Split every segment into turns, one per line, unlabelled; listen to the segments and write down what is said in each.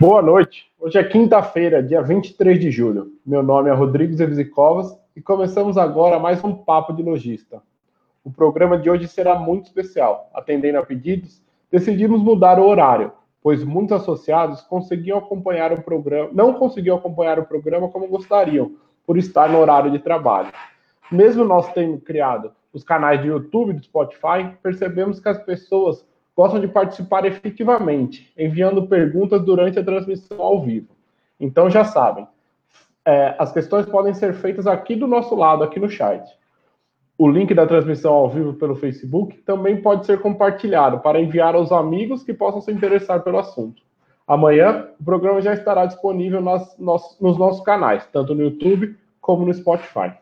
Boa noite. Hoje é quinta-feira, dia 23 de julho. Meu nome é Rodrigo Zevzicovas e começamos agora mais um Papo de Logista. O programa de hoje será muito especial. Atendendo a pedidos, decidimos mudar o horário, pois muitos associados conseguiam acompanhar o programa, não conseguiam acompanhar o programa como gostariam, por estar no horário de trabalho. Mesmo nós tendo criado os canais de YouTube e do Spotify, percebemos que as pessoas gostam de participar efetivamente, enviando perguntas durante a transmissão ao vivo. Então já sabem, é, as questões podem ser feitas aqui do nosso lado, aqui no chat. O link da transmissão ao vivo pelo Facebook também pode ser compartilhado para enviar aos amigos que possam se interessar pelo assunto. Amanhã, o programa já estará disponível nas, nos, nos nossos canais, tanto no YouTube como no Spotify.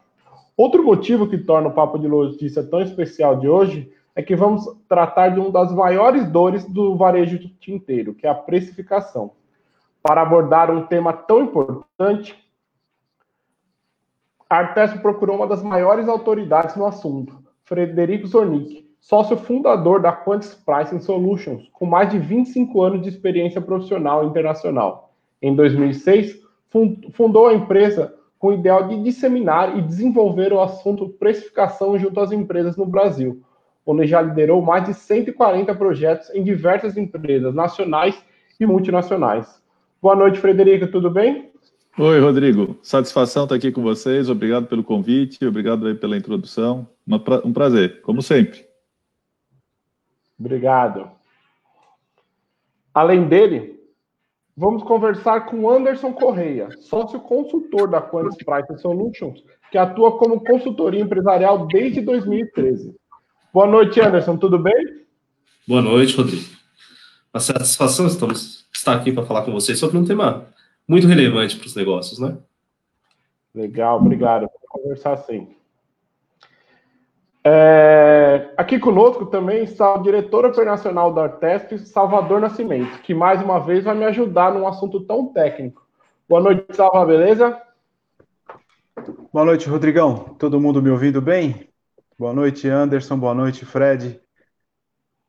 Outro motivo que torna o Papo de Notícia tão especial de hoje é que vamos tratar de uma das maiores dores do varejo tinteiro, que é a precificação. Para abordar um tema tão importante, a Artesp procurou uma das maiores autoridades no assunto, Frederico Zornick, sócio fundador da Quantis Pricing Solutions, com mais de 25 anos de experiência profissional internacional. Em 2006, fundou a empresa com o ideal de disseminar e desenvolver o assunto precificação junto às empresas no Brasil, onde já liderou mais de 140 projetos em diversas empresas nacionais e multinacionais. Boa noite, Frederico, tudo bem?
Oi, Rodrigo. Satisfação estar aqui com vocês. Obrigado pelo convite, obrigado pela introdução. um prazer, como sempre.
Obrigado. Além dele, vamos conversar com Anderson Correia, sócio consultor da Quantis Price Solutions, que atua como consultoria empresarial desde 2013. Boa noite, Anderson, tudo bem?
Boa noite, Rodrigo. Uma satisfação estamos, estar aqui para falar com vocês sobre um tema muito relevante para os negócios, né?
Legal, obrigado. Vamos conversar sim. É, aqui conosco também está o diretor operacional da Artesp, Salvador Nascimento, que mais uma vez vai me ajudar num assunto tão técnico. Boa noite, Salva, beleza?
Boa noite, Rodrigão. Todo mundo me ouvindo bem? Boa noite, Anderson. Boa noite, Fred.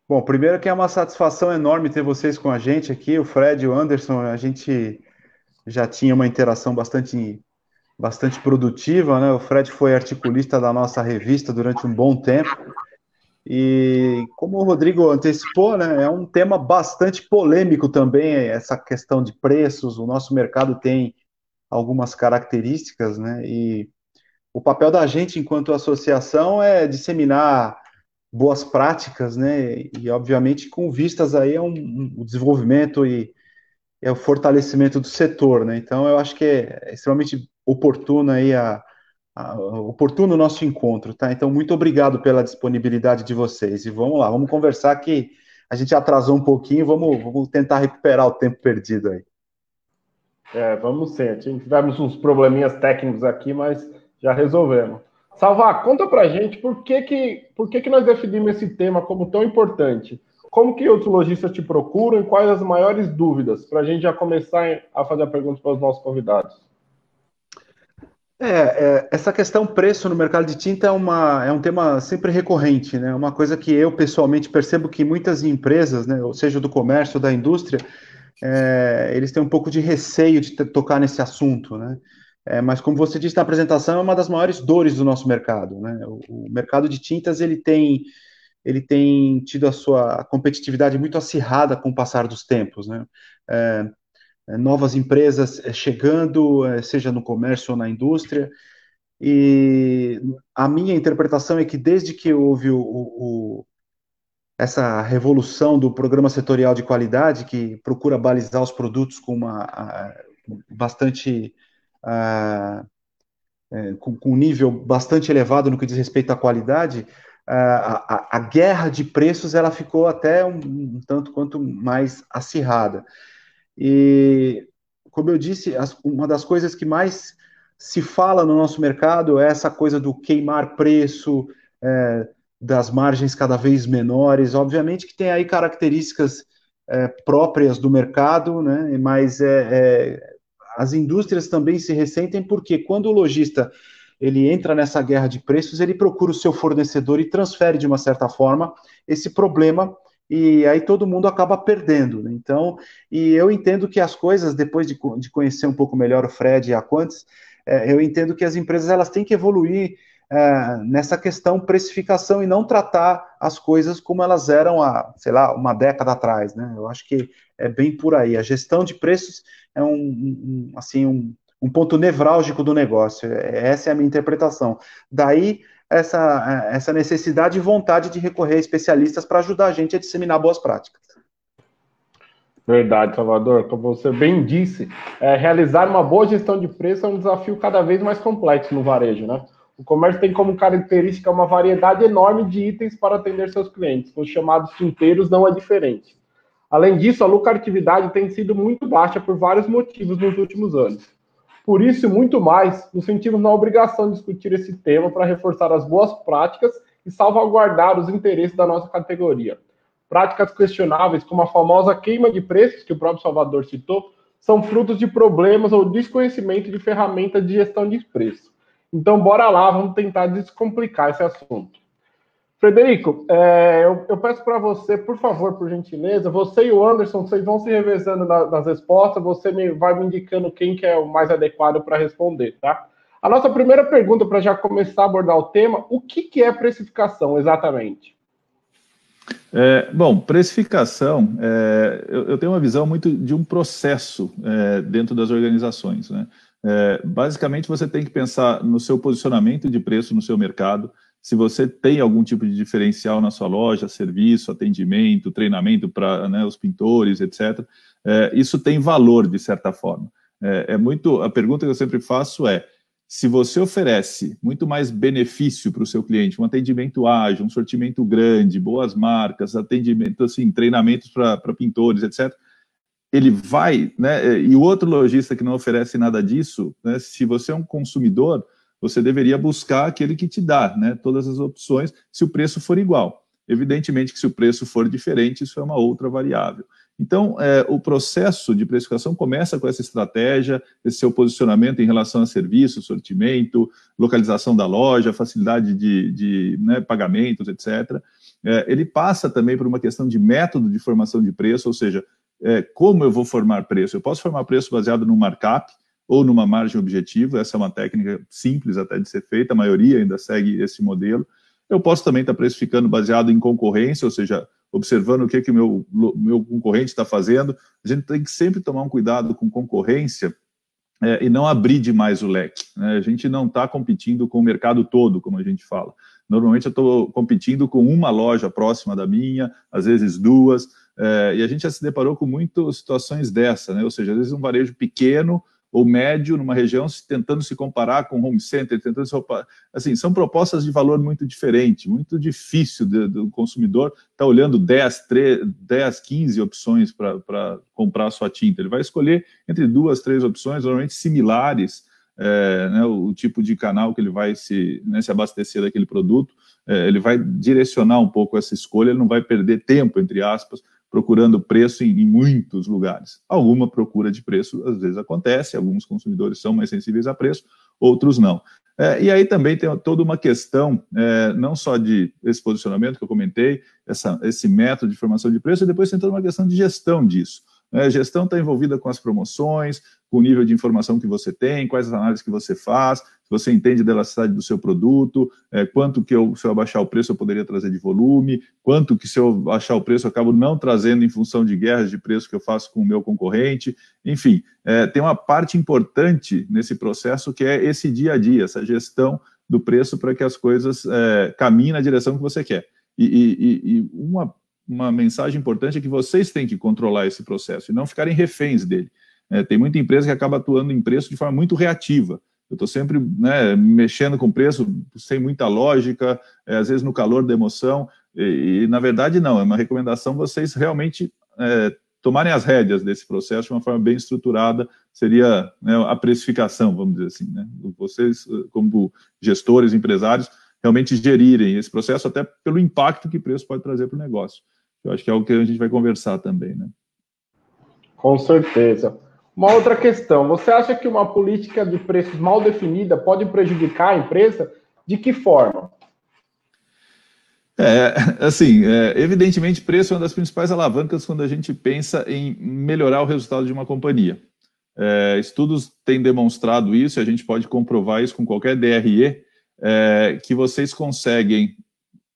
Bom, primeiro que é uma satisfação enorme ter vocês com a gente aqui, o Fred e o Anderson. A gente já tinha uma interação bastante, bastante produtiva, né? O Fred foi articulista da nossa revista durante um bom tempo. E como o Rodrigo antecipou, né, é um tema bastante polêmico também, essa questão de preços. O nosso mercado tem algumas características, né? E o papel da gente enquanto associação é disseminar boas práticas, né? E obviamente com vistas aí a um, um desenvolvimento e é o fortalecimento do setor, né? Então eu acho que é extremamente oportuno aí a, a, oportuno o nosso encontro, tá? Então muito obrigado pela disponibilidade de vocês e vamos lá, vamos conversar que a gente atrasou um pouquinho, vamos, vamos tentar recuperar o tempo perdido aí.
É, vamos sim. Tivemos uns probleminhas técnicos aqui, mas já resolvemos. Salvar, conta pra gente por que que, por que que nós definimos esse tema como tão importante. Como que outros lojistas te procuram e quais as maiores dúvidas? Para a gente já começar a fazer perguntas para os nossos convidados.
É, é, essa questão preço no mercado de tinta é, uma, é um tema sempre recorrente, né? Uma coisa que eu pessoalmente percebo que muitas empresas, né, ou seja, do comércio, da indústria, é, eles têm um pouco de receio de tocar nesse assunto, né? É, mas como você disse na apresentação, é uma das maiores dores do nosso mercado. Né? O, o, mercado de tintas ele tem, ele tem tido a sua competitividade muito acirrada com o passar dos tempos. Né? É, é novas empresas é, chegando, é, seja no comércio ou na indústria, e a minha interpretação é que desde que houve o, o, essa revolução do programa setorial de qualidade, que procura balizar os produtos com uma a, bastante é, com, com, um nível bastante elevado no que diz respeito à qualidade, a, a, a guerra de preços ela ficou até um, um, tanto quanto mais acirrada. E, como eu disse, as, uma das coisas que mais se fala no nosso mercado é essa coisa do queimar preço, é, das margens cada vez menores. Obviamente que tem aí características é, próprias do mercado, né? mas é, é as indústrias também se ressentem porque quando o lojista ele entra nessa guerra de preços, ele procura o seu fornecedor e transfere de uma certa forma esse problema e aí todo mundo acaba perdendo. Né? Então, e eu entendo que as coisas, depois de, de conhecer um pouco melhor o Fred e a Quantis, é, eu entendo que as empresas elas têm que evoluir é, nessa questão precificação e não tratar as coisas como elas eram há, sei lá, uma década atrás, né? Eu acho que é bem por aí. A gestão de preços é um, um assim, um, um ponto nevrálgico do negócio. É, essa é a minha interpretação. Daí essa, essa necessidade e vontade de recorrer a especialistas para ajudar a gente a disseminar boas práticas.
Verdade, Salvador. Como você bem disse, é, realizar uma boa gestão de preço é um desafio cada vez mais complexo no varejo, né? O comércio tem como característica uma variedade enorme de itens para atender seus clientes. Com os chamados tinteiros não é diferente. Além disso, a lucratividade tem sido muito baixa por vários motivos nos últimos anos. Por isso, muito mais, nos sentimos na obrigação de discutir esse tema para reforçar as boas práticas e salvaguardar os interesses da nossa categoria. Práticas questionáveis, como a famosa queima de preços, que o próprio Salvador citou, são frutos de problemas ou desconhecimento de ferramentas de gestão de preço. Então, bora lá, vamos tentar descomplicar esse assunto. Frederico, é, eu, eu, peço para você, por favor, por gentileza, você e o Anderson, vocês vão se revezando na, nas respostas, você me, vai me indicando quem que é o mais adequado para responder, tá? A nossa primeira pergunta, para já começar a abordar o tema, o que, que é precificação exatamente?
É, bom, precificação, é, eu, eu, tenho uma visão muito de um processo é, dentro das organizações. Né? É, basicamente, você tem que pensar no seu posicionamento de preço no seu mercado, se você tem algum tipo de diferencial na sua loja, serviço, atendimento, treinamento para né, os pintores, etc., é, isso tem valor de certa forma. É, é, muito. A pergunta que eu sempre faço é: se você oferece muito mais benefício para o seu cliente, um atendimento ágil, um sortimento grande, boas marcas, atendimento, assim, treinamentos para pintores, etc., ele vai, né? E o outro lojista que não oferece nada disso, né, se você é um consumidor, você deveria buscar aquele que te dá né, todas as opções, se o preço for igual. Evidentemente que se o preço for diferente, isso é uma outra variável. Então, é, o processo de precificação começa com essa estratégia, esse seu posicionamento em relação a serviço, sortimento, localização da loja, facilidade de, de né, pagamentos, etc. É, ele passa também por uma questão de método de formação de preço, ou seja, é, como eu vou formar preço? Eu posso formar preço baseado no markup, ou numa margem objetiva, essa é uma técnica simples até de ser feita, a maioria ainda segue esse modelo. Eu posso também estar precificando baseado em concorrência, ou seja, observando o que, que o meu, meu concorrente está fazendo. A gente tem que sempre tomar um cuidado com concorrência é, e não abrir demais o leque. Né? A gente não está competindo com o mercado todo, como a gente fala. Normalmente eu estou competindo com uma loja próxima da minha, às vezes duas, é, e a gente já se deparou com muitas situações dessa, né? ou seja, às vezes um varejo pequeno ou médio numa região, tentando se comparar com home center, tentando se assim, são propostas de valor muito diferente, muito difícil do consumidor estar tá olhando 10, 3, 10, 15 opções para comprar a sua tinta. Ele vai escolher entre duas, três opções, normalmente similares, é, né, o, o, tipo de canal que ele vai se, né, se abastecer daquele produto, é, ele vai direcionar um pouco essa escolha, ele não vai perder tempo, entre aspas, procurando preço em, em, muitos lugares. Alguma procura de preço às vezes acontece, alguns consumidores são mais sensíveis a preço, outros não. É, e aí também tem toda uma questão, é, não só de esse posicionamento que eu comentei, essa, esse método de formação de preço, e depois tem toda uma questão de gestão disso. É, gestão está envolvida com as promoções, com o nível de informação que você tem, quais as análises que você faz, se você entende da elasticidade do seu produto, é, quanto que eu, se eu abaixar o preço eu poderia trazer de volume, quanto que se eu baixar o preço eu acabo não trazendo em função de guerras de preço que eu faço com o meu concorrente. Enfim, é, tem uma parte importante nesse processo que é esse dia a dia, essa gestão do preço para que as coisas é, caminhem na direção que você quer. E, e, e uma, uma mensagem importante é que vocês têm que controlar esse processo e não ficarem reféns dele. É, tem muita empresa que acaba atuando em preço de forma muito reativa. Eu estou sempre né, mexendo com preço sem muita lógica, é, às vezes no calor da emoção, e, e, na verdade não, é uma recomendação vocês realmente é, tomarem as rédeas desse processo de uma forma bem estruturada, seria né, a precificação, vamos dizer assim. Né? Vocês, como gestores, empresários, realmente gerirem esse processo, até pelo impacto que preço pode trazer para o negócio. Eu acho que é algo que a gente vai conversar também. Né?
Com certeza. Uma outra questão: você acha que uma política de preços mal definida pode prejudicar a empresa? De que forma?
É, assim, é, evidentemente, preço é uma das principais alavancas quando a gente pensa em melhorar o resultado de uma companhia. É, estudos têm demonstrado isso, e a gente pode comprovar isso com qualquer DRE, é, que vocês conseguem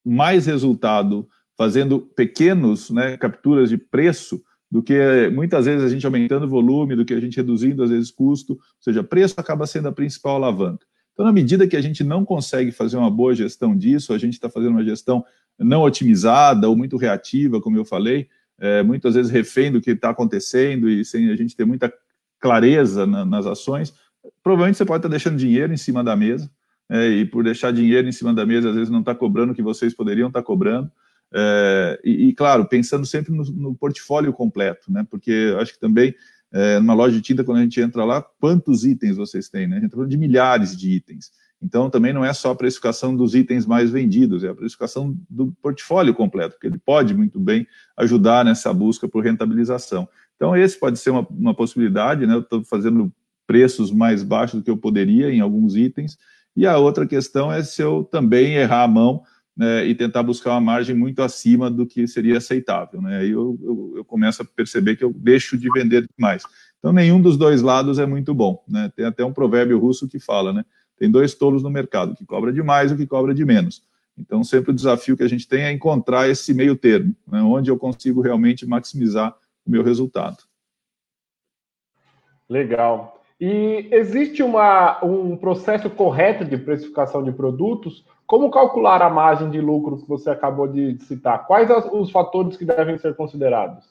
mais resultado fazendo pequenos né, capturas de preço do que muitas vezes a gente aumentando o volume, do que a gente reduzindo às vezes custo, ou seja, preço acaba sendo a principal alavanca. Então, na medida que a gente não consegue fazer uma boa gestão disso, a gente está fazendo uma gestão não otimizada ou muito reativa, como eu falei, é, muitas vezes refém do que está acontecendo e sem a gente ter muita clareza na, nas ações, provavelmente você pode estar tá deixando dinheiro em cima da mesa, é, e por deixar dinheiro em cima da mesa, às vezes não está cobrando o que vocês poderiam estar tá cobrando. É, e, e, claro, pensando sempre no, no, portfólio completo, né? Porque acho que também é, numa loja de tinta, quando a gente entra lá, quantos itens vocês têm, né? A gente está falando de milhares de itens. Então, também não é só a precificação dos itens mais vendidos, é a precificação do portfólio completo, que ele pode muito bem ajudar nessa busca por rentabilização. Então, esse pode ser uma, uma possibilidade, né? Eu estou fazendo preços mais baixos do que eu poderia em alguns itens. E a outra questão é se eu também errar a mão né, e tentar buscar uma margem muito acima do que seria aceitável. Né? Aí eu, eu, eu, começo a perceber que eu deixo de vender mais. Então, nenhum dos dois lados é muito bom. Né? Tem até um provérbio russo que fala, né? Tem dois tolos no mercado, que cobra de mais e que cobra de menos. Então, sempre o desafio que a gente tem é encontrar esse meio termo, né, onde eu consigo realmente maximizar o meu resultado.
Legal. E existe uma, um processo correto de precificação de produtos? Como calcular a margem de lucro que você acabou de citar? Quais os fatores que devem ser considerados?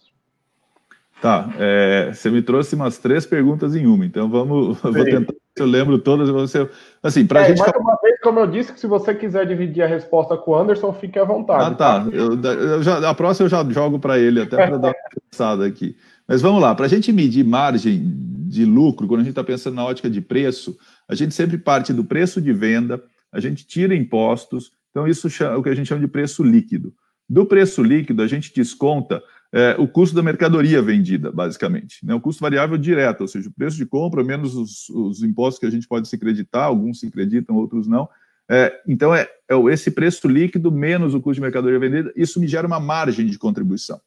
Tá, é, você me trouxe umas três perguntas em uma, então vamos, vou tentar eu lembro todas, você, assim, para a é, gente...
Mais uma vez, como eu disse, que se você quiser dividir a resposta com o Anderson, fique à vontade.
Ah, tá, tá? Eu, eu já, a próxima eu já jogo para ele, até para dar uma pensada aqui. Mas vamos lá, para a gente medir margem de lucro, quando a gente está pensando na ótica de preço, a gente sempre parte do preço de venda, a gente tira impostos, então isso é o que a gente chama de preço líquido. Do preço líquido, a gente desconta é, o custo da mercadoria vendida, basicamente. Né? O custo variável direto, ou seja, o preço de compra menos os, os impostos que a gente pode se creditar, alguns se acreditam, outros não. É, então, é, é, esse preço líquido menos o custo de mercadoria vendida, isso me gera uma margem de contribuição.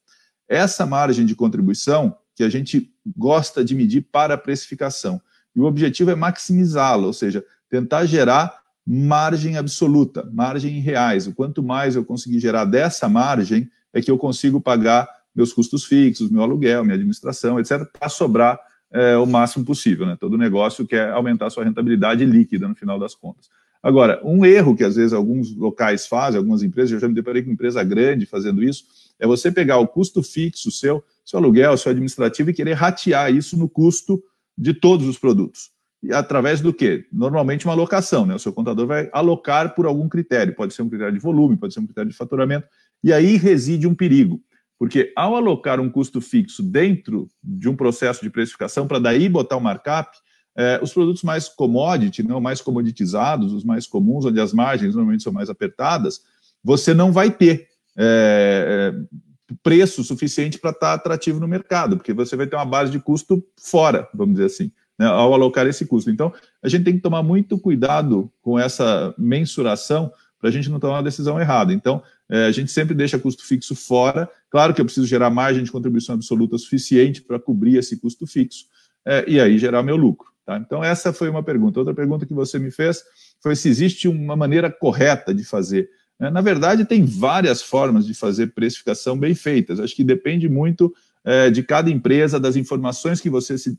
Essa margem de contribuição que a gente gosta de medir para a precificação. E o objetivo é maximizá-la, ou seja, tentar gerar margem absoluta, margem em reais. O quanto mais eu conseguir gerar dessa margem, é que eu consigo pagar meus custos fixos, meu aluguel, minha administração, etc., para sobrar é, o máximo possível. Né? Todo negócio quer aumentar sua rentabilidade líquida no final das contas. Agora, um erro que às vezes alguns locais fazem, algumas empresas, eu já me deparei com empresa grande fazendo isso, é você pegar o custo fixo seu, seu aluguel, seu administrativo e querer ratear isso no custo de todos os produtos. Através do quê? Normalmente uma alocação, né? O seu contador vai alocar por algum critério, pode ser um critério de volume, pode ser um critério de faturamento, e aí reside um perigo. Porque ao alocar um custo fixo dentro de um processo de precificação, para daí botar o markup, é, os produtos mais commodity, não mais comoditizados, os mais comuns, onde as margens normalmente são mais apertadas, você não vai ter é, é, preço suficiente para estar atrativo no mercado, porque você vai ter uma base de custo fora, vamos dizer assim, né, ao alocar esse custo. Então, a gente tem que tomar muito cuidado com essa mensuração para a gente não tomar uma decisão errada. Então, é, a gente sempre deixa custo fixo fora. Claro que eu preciso gerar margem de contribuição absoluta suficiente para cobrir esse custo fixo é, e aí gerar meu lucro. Tá? Então, essa foi uma pergunta. Outra pergunta que você me fez foi se existe uma maneira correta de fazer. É, na verdade, tem várias formas de fazer precificação bem feitas. Acho que depende muito é, de cada empresa, das informações que você, se,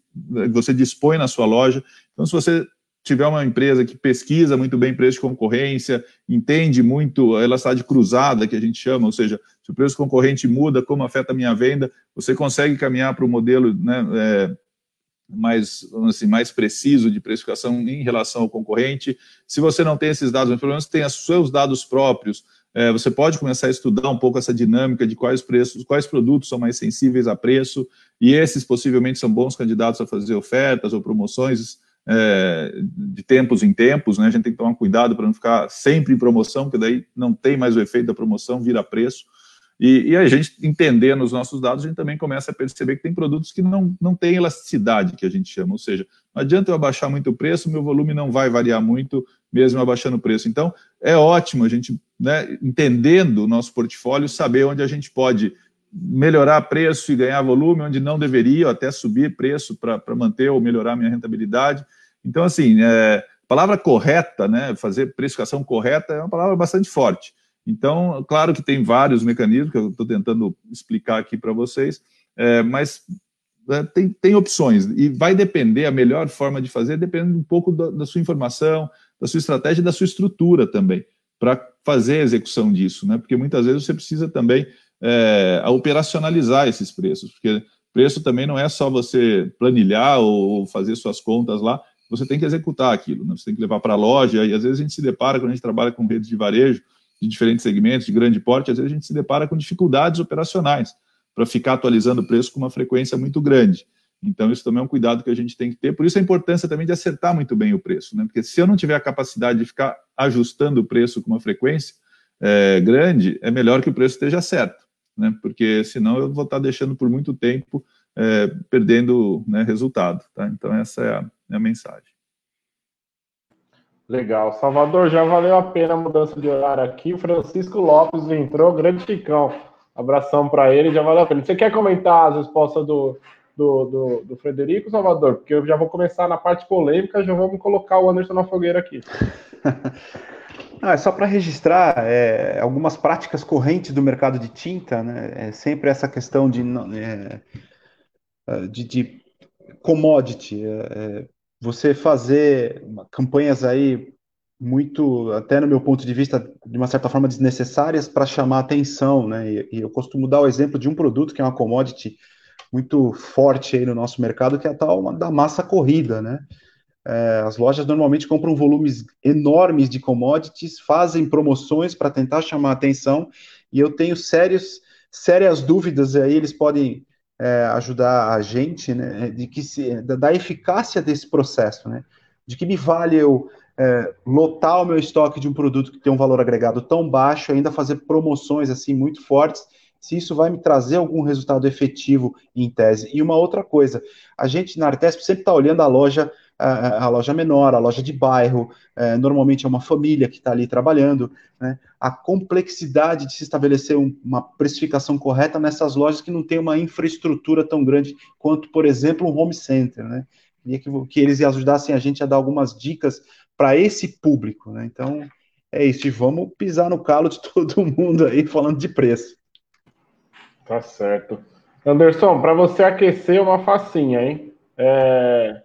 você dispõe na sua loja. Então, se você tiver uma empresa que pesquisa muito bem preço de concorrência, entende muito a elasticidade cruzada, que a gente chama, ou seja, se o preço concorrente muda, como afeta a minha venda, você consegue caminhar para um modelo né, é, mais, assim, mais preciso de precificação em relação ao concorrente. Se você não tem esses dados, mas pelo menos tem os seus dados próprios, você pode começar a estudar um pouco essa dinâmica de quais preços, quais produtos são mais sensíveis a preço, e esses possivelmente são bons candidatos a fazer ofertas ou promoções é, de tempos em tempos, né? A gente tem que tomar cuidado para não ficar sempre em promoção, porque daí não tem mais o efeito da promoção, vira preço. E, e, a gente entendendo os nossos dados, a gente também começa a perceber que tem produtos que não, não têm elasticidade, que a gente chama, ou seja, não adianta eu abaixar muito o preço, meu volume não vai variar muito, mesmo abaixando o preço. Então, é ótimo a gente né, entendendo o nosso portfólio, saber onde a gente pode melhorar preço e ganhar volume, onde não deveria, ou até subir preço para manter ou melhorar minha rentabilidade. Então, assim, é, palavra correta, né, fazer precificação correta, é uma palavra bastante forte. Então, claro que tem vários mecanismos que eu estou tentando explicar aqui para vocês, é, mas é, tem, tem opções e vai depender, a melhor forma de fazer depende um pouco da, da sua informação, da sua estratégia e da sua estrutura também, para fazer a execução disso, né? Porque muitas vezes você precisa também é, operacionalizar esses preços, porque preço também não é só você planilhar ou fazer suas contas lá, você tem que executar aquilo, né? você tem que levar para a loja, e às vezes a gente se depara, quando a gente trabalha com redes de varejo, de diferentes segmentos, de grande porte, às vezes a gente se depara com dificuldades operacionais para ficar atualizando o preço com uma frequência muito grande. Então, isso também é um cuidado que a gente tem que ter. Por isso, a importância também de acertar muito bem o preço, né? Porque se eu não tiver a capacidade de ficar ajustando o preço com uma frequência é, grande, é melhor que o preço esteja certo, né? Porque senão eu vou estar deixando por muito tempo é, perdendo né, resultado, tá? Então, essa é a, é a mensagem.
Legal. Salvador, já valeu a pena a mudança de horário aqui. Francisco Lopes entrou, grande Chicão. Abração para ele, já valeu a pena. Você quer comentar as respostas do, do, do, do, Frederico, Salvador? Porque eu já vou começar na parte polêmica, já vamos colocar o Anderson na fogueira aqui.
Ah, é só para registrar é, algumas práticas correntes do mercado de tinta, né? É sempre essa questão de, é, de, de commodity. É, é você fazer campanhas aí muito, até no meu ponto de vista, de uma certa forma desnecessárias para chamar atenção, né? E, e, eu costumo dar o exemplo de um produto que é uma commodity muito forte aí no nosso mercado, que é a tal da massa corrida, né? É, as lojas normalmente compram volumes enormes de commodities, fazem promoções para tentar chamar atenção, e eu tenho sérios, sérias dúvidas aí, eles podem é, ajudar a gente, né, de que se, da eficácia desse processo, né, de que me vale eu é, lotar o meu estoque de um produto que tem um valor agregado tão baixo, ainda fazer promoções assim muito fortes, se isso vai me trazer algum resultado efetivo em tese. E uma outra coisa, a gente na Artesp sempre está olhando a loja a, a, loja menor, a loja de bairro, é, normalmente é uma família que está ali trabalhando, né? a complexidade de se estabelecer um, uma precificação correta nessas lojas que não tem uma infraestrutura tão grande quanto, por exemplo, um home center, né? Queria que, que eles ajudassem a gente a dar algumas dicas para esse público, né? Então, é isso, e vamos pisar no calo de todo mundo aí falando de preço.
Tá certo. Anderson, para você aquecer uma facinha, hein? É,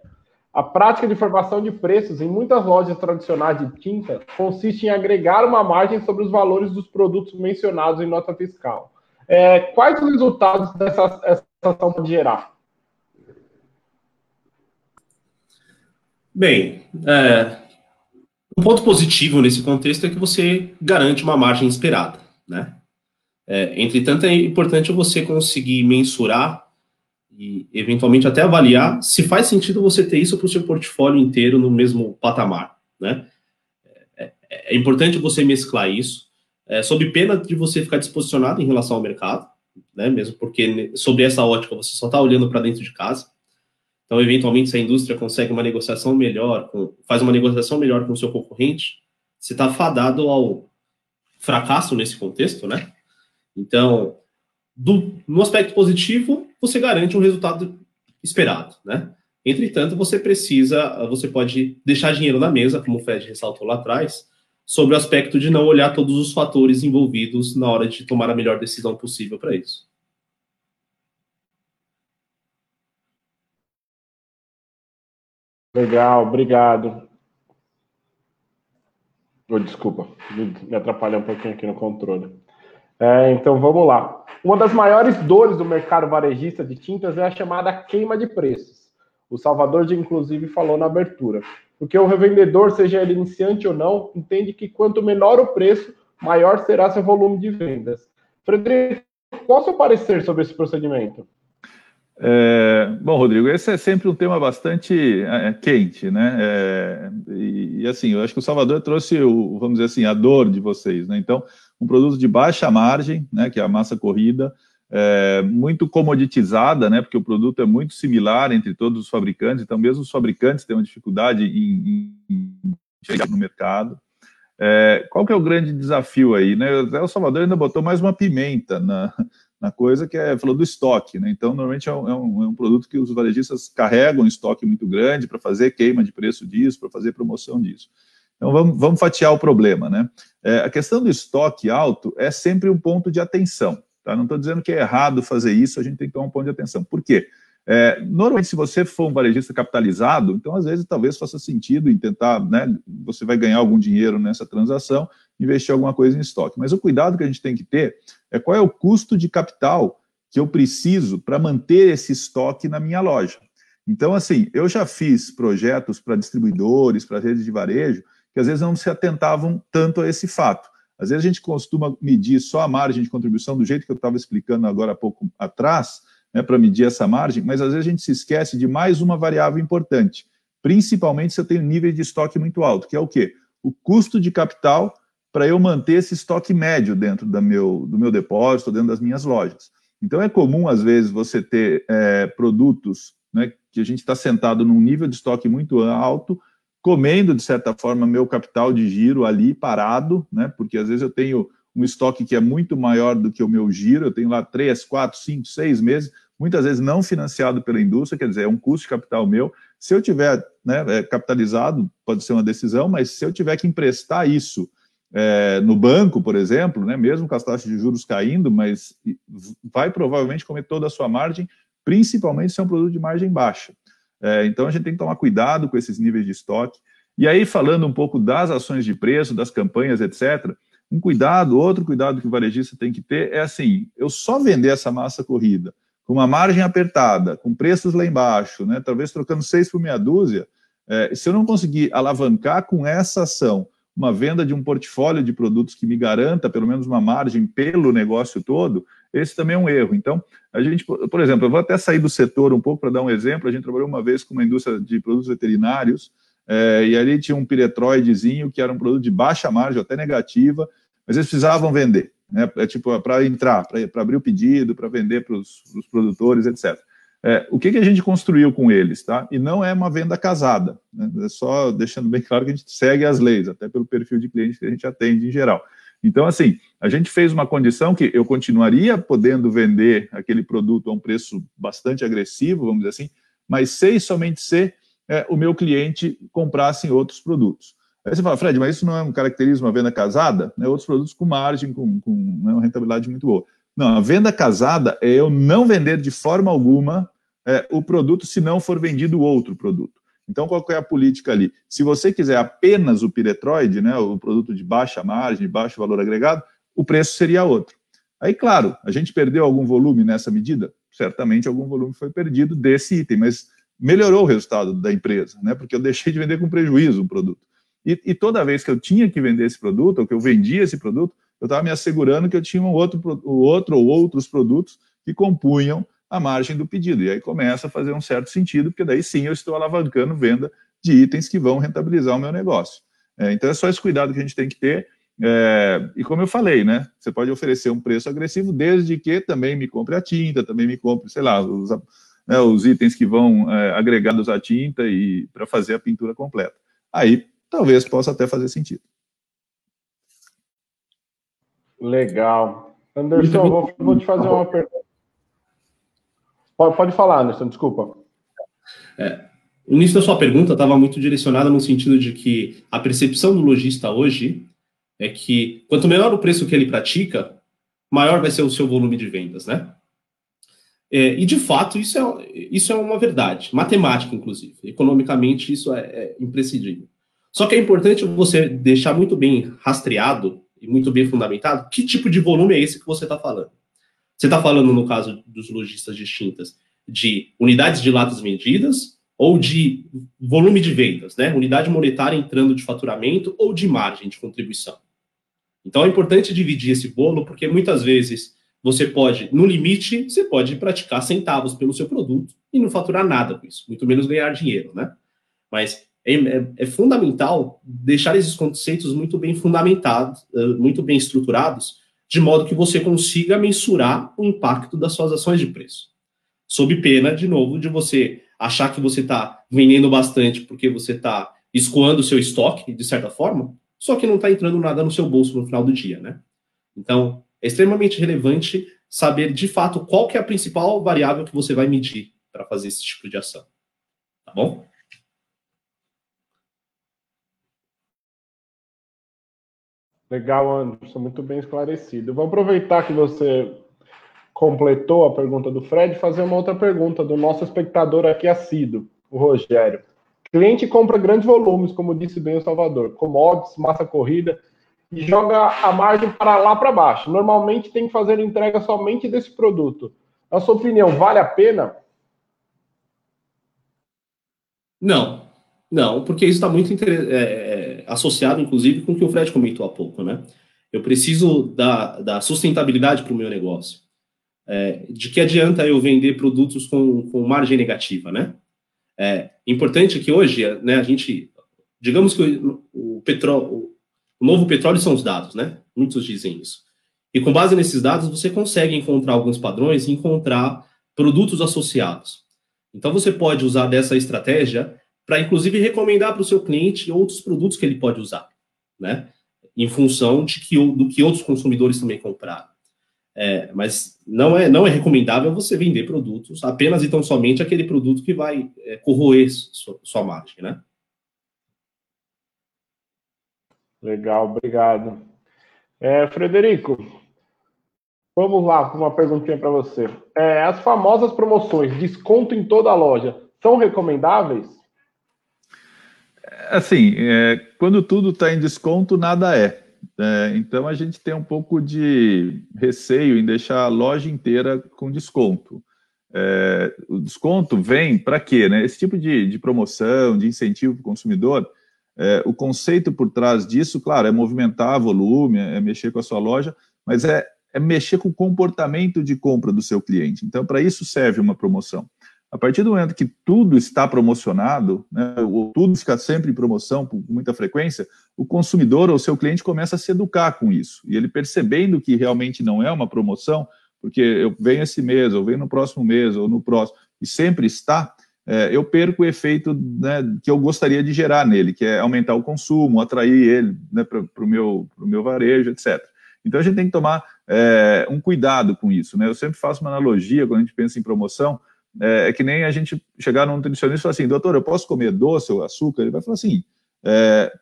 a prática de formação de preços em muitas lojas tradicionais de tinta consiste em agregar uma margem sobre os valores dos produtos mencionados em nota fiscal. É, quais os resultados dessa essa ação pode gerar?
Bem, é, um ponto positivo nesse contexto é que você garante uma margem esperada, né? É, entretanto, é importante você conseguir mensurar e eventualmente até avaliar se faz sentido você ter isso para o seu portfólio inteiro no mesmo patamar, né? É, é, é importante você mesclar isso, é, sob pena de você ficar disposicionado em relação ao mercado, né? Mesmo porque sobre essa ótica você só está olhando para dentro de casa. Então, eventualmente, se a indústria consegue uma negociação melhor, com, faz uma negociação melhor com o seu concorrente, você está fadado ao fracasso nesse contexto, né? Então, do, no aspecto positivo, você garante um resultado esperado, né? Entretanto, você precisa, você pode deixar dinheiro na mesa, como o Fed ressaltou lá atrás, sobre o aspecto de não olhar todos os fatores envolvidos na hora de tomar a melhor decisão possível para isso.
Legal, obrigado. Oh, desculpa, me atrapalhar um pouquinho aqui no controle. É, então vamos lá. Uma das maiores dores do mercado varejista de tintas é a chamada queima de preços. O Salvador, inclusive, falou na abertura. Porque o revendedor, seja ele iniciante ou não, entende que quanto menor o preço, maior será seu volume de vendas. Frederico, qual o seu parecer sobre esse procedimento?
É, bom, Rodrigo, esse é sempre um tema bastante é, quente, né? É, e, e, assim, eu acho que o Salvador trouxe, o, vamos dizer assim, a dor de vocês, né? Então, um produto de baixa margem, né, que é a massa corrida, é, muito comoditizada, né, porque o produto é muito similar entre todos os fabricantes, então mesmo os fabricantes têm uma dificuldade em, em chegar no mercado. É, qual que é o grande desafio aí? Né? O Salvador ainda botou mais uma pimenta na, na coisa, que é, falou do estoque. Né? Então, normalmente é um, é, um, é um, produto que os varejistas carregam um estoque muito grande para fazer queima de preço disso, para fazer promoção disso. Então, vamos, vamos fatiar o problema. Né? É, a questão do estoque alto é sempre um ponto de atenção. Tá? Não estou dizendo que é errado fazer isso, a gente tem que tomar um ponto de atenção. Por quê? É, normalmente, se você for um varejista capitalizado, então às vezes talvez faça sentido em tentar, né, você vai ganhar algum dinheiro nessa transação, investir alguma coisa em estoque. Mas o cuidado que a gente tem que ter é qual é o custo de capital que eu preciso para manter esse estoque na minha loja. Então, assim, eu já fiz projetos para distribuidores, para redes de varejo, que às vezes não se atentavam tanto a esse fato. Às vezes a gente costuma medir só a margem de contribuição do jeito que eu estava explicando agora há pouco atrás, né, para medir essa margem, mas às vezes a gente se esquece de mais uma variável importante, principalmente se eu tenho nível de estoque muito alto, que é o quê? O custo de capital para eu manter esse estoque médio dentro meu, do meu depósito, dentro das minhas lojas. Então é comum, às vezes, você ter é, produtos né, que a gente está sentado num nível de estoque muito alto, comendo, de certa forma, meu capital de giro ali parado, né, porque às vezes eu tenho um estoque que é muito maior do que o meu giro, eu tenho lá três, quatro, cinco, seis meses, muitas vezes não financiado pela indústria, quer dizer, é um custo de capital meu. Se eu tiver né, é, capitalizado, pode ser uma decisão, mas se eu tiver que emprestar isso é, no banco, por exemplo, né, mesmo com as taxas de juros caindo, mas vai provavelmente comer toda a sua margem, principalmente se é um produto de margem baixa. É, então a gente tem que tomar cuidado com esses níveis de estoque. E aí, falando um pouco das ações de preço, das campanhas, etc., um cuidado, outro cuidado que o varejista tem que ter é assim: eu só vender essa massa corrida com uma margem apertada, com preços lá embaixo, né, talvez trocando seis por meia dúzia, é, se eu não conseguir alavancar com essa ação uma venda de um portfólio de produtos que me garanta pelo menos uma margem pelo negócio todo, esse também é um erro. Então, a gente, por exemplo, eu vou até sair do setor um pouco para dar um exemplo. A gente trabalhou uma vez com uma indústria de produtos veterinários é, e ali tinha um piretroidezinho que era um produto de baixa margem, até negativa, mas eles precisavam vender, né? É tipo para entrar, para abrir o pedido, para vender para os produtores, etc. É, o que, que a gente construiu com eles, tá? E não é uma venda casada, né? é só deixando bem claro que a gente segue as leis, até pelo perfil de cliente que a gente atende em geral. Então, assim, a gente fez uma condição que eu continuaria podendo vender aquele produto a um preço bastante agressivo, vamos dizer assim, mas se somente se é, o meu cliente comprasse outros produtos. Aí você fala, Fred, mas isso não é um caracterismo uma venda casada? Né? Outros produtos com margem, com, com né, uma rentabilidade muito boa. Não, a venda casada é eu não vender de forma alguma é, o produto se não for vendido outro produto. Então, qual é a política ali? Se você quiser apenas o piretroide, né, o produto de baixa margem, de baixo valor agregado, o preço seria outro. Aí, claro, a gente perdeu algum volume nessa medida? Certamente algum volume foi perdido desse item, mas melhorou o resultado da empresa, né? Porque eu deixei de vender com prejuízo um produto. E, e toda vez que eu tinha que vender esse produto, ou que eu vendia esse produto, eu estava me assegurando que eu tinha um outro, outro ou outros produtos que compunham a margem do pedido. E aí começa a fazer um certo sentido, porque daí sim eu estou alavancando venda de itens que vão rentabilizar o meu negócio. É, então é só esse cuidado que a gente tem que ter. É, e como eu falei, né? Você pode oferecer um preço agressivo desde que também me compre a tinta, também me compre, sei lá, os, né, os itens que vão é, agregados à tinta e para fazer a pintura completa. Aí talvez possa até fazer sentido.
Legal. Anderson, vou, vou te fazer uma pergunta. Pode, pode falar, Anderson, desculpa.
É, o início da sua pergunta estava muito direcionada no sentido de que a percepção do lojista hoje é que quanto menor o preço que ele pratica, maior vai ser o seu volume de vendas, né? É, e, de fato, isso é, isso é uma verdade, matemática, inclusive. Economicamente, isso é, é imprescindível. Só que é importante você deixar muito bem rastreado e muito bem fundamentado que tipo de volume é esse que você está falando. Você está falando, no caso dos lojistas distintas, de unidades de latas vendidas ou de volume de vendas, né? Unidade monetária entrando de faturamento ou de margem de contribuição. Então é importante dividir esse bolo, porque muitas vezes você pode, no limite, você pode praticar centavos pelo seu produto e não faturar nada com isso, muito menos ganhar dinheiro, né? Mas é, é, é fundamental deixar esses conceitos muito bem fundamentados, eh, muito bem estruturados, de modo que você consiga mensurar o impacto das suas ações de preço. Sob pena, de novo, de você achar que você está vendendo bastante porque você está escoando o seu estoque, de certa forma, só que não está entrando nada no seu bolso no final do dia, né? Então, é extremamente relevante saber de fato qual que é a principal variável que você vai medir para fazer esse tipo de ação. Tá bom?
Legal, Anderson, muito bem esclarecido. vou aproveitar que você completou a pergunta do Fred e fazer uma outra pergunta do nosso espectador aqui assíduo, o Rogério. Cliente compra grandes volumes, como disse bem o Salvador, commodities, massa corrida, e joga a margem para lá para baixo. Normalmente tem que fazer entrega somente desse produto. Na sua opinião, vale a pena?
Não, não, porque isso está muito é, é, associado, inclusive, com o que o Fred comentou há pouco, né? Eu preciso da, da sustentabilidade para o meu negócio. É, de que adianta eu vender produtos com, com margem negativa, né? É importante que hoje, né, a gente, digamos que o, o petróleo, o novo petróleo são os dados, né? Muitos dizem isso. E com base nesses dados, você consegue encontrar alguns padrões e encontrar produtos associados. Então, você pode usar dessa estratégia para, inclusive, recomendar para o seu cliente outros produtos que ele pode usar, né? Em função de que, do que outros consumidores também compraram. É, mas não é, não é recomendável você vender produtos apenas e tão somente aquele produto que vai é, corroer sua, sua margem, né?
Legal, obrigado. É, Frederico, vamos lá com uma perguntinha para você. É, as famosas promoções, desconto em toda a loja, são recomendáveis?
Assim, é, quando tudo está em desconto, nada é. é. Então a gente tem um pouco de receio em deixar a loja inteira com desconto. É, o desconto vem para quê? Né? Esse tipo de, de promoção, de incentivo para o consumidor, é, o conceito por trás disso, claro, é movimentar volume, é mexer com a sua loja, mas é, é mexer com o comportamento de compra do seu cliente. Então, para isso serve uma promoção. A partir do momento que tudo está promocionado, né, ou tudo fica sempre em promoção com muita frequência, o consumidor ou seu cliente começa a se educar com isso. E ele percebendo que realmente não é uma promoção, porque eu venho esse mês, ou venho no próximo mês, ou no próximo, e sempre está, é, eu perco o efeito né, que eu gostaria de gerar nele, que é aumentar o consumo, atrair ele né, para o meu, meu varejo, etc. Então a gente tem que tomar é, um cuidado com isso. Né? Eu sempre faço uma analogia quando a gente pensa em promoção, é, é que nem a gente chegar num nutricionista e falar assim, doutor, eu posso comer doce ou açúcar? Ele vai falar assim, é,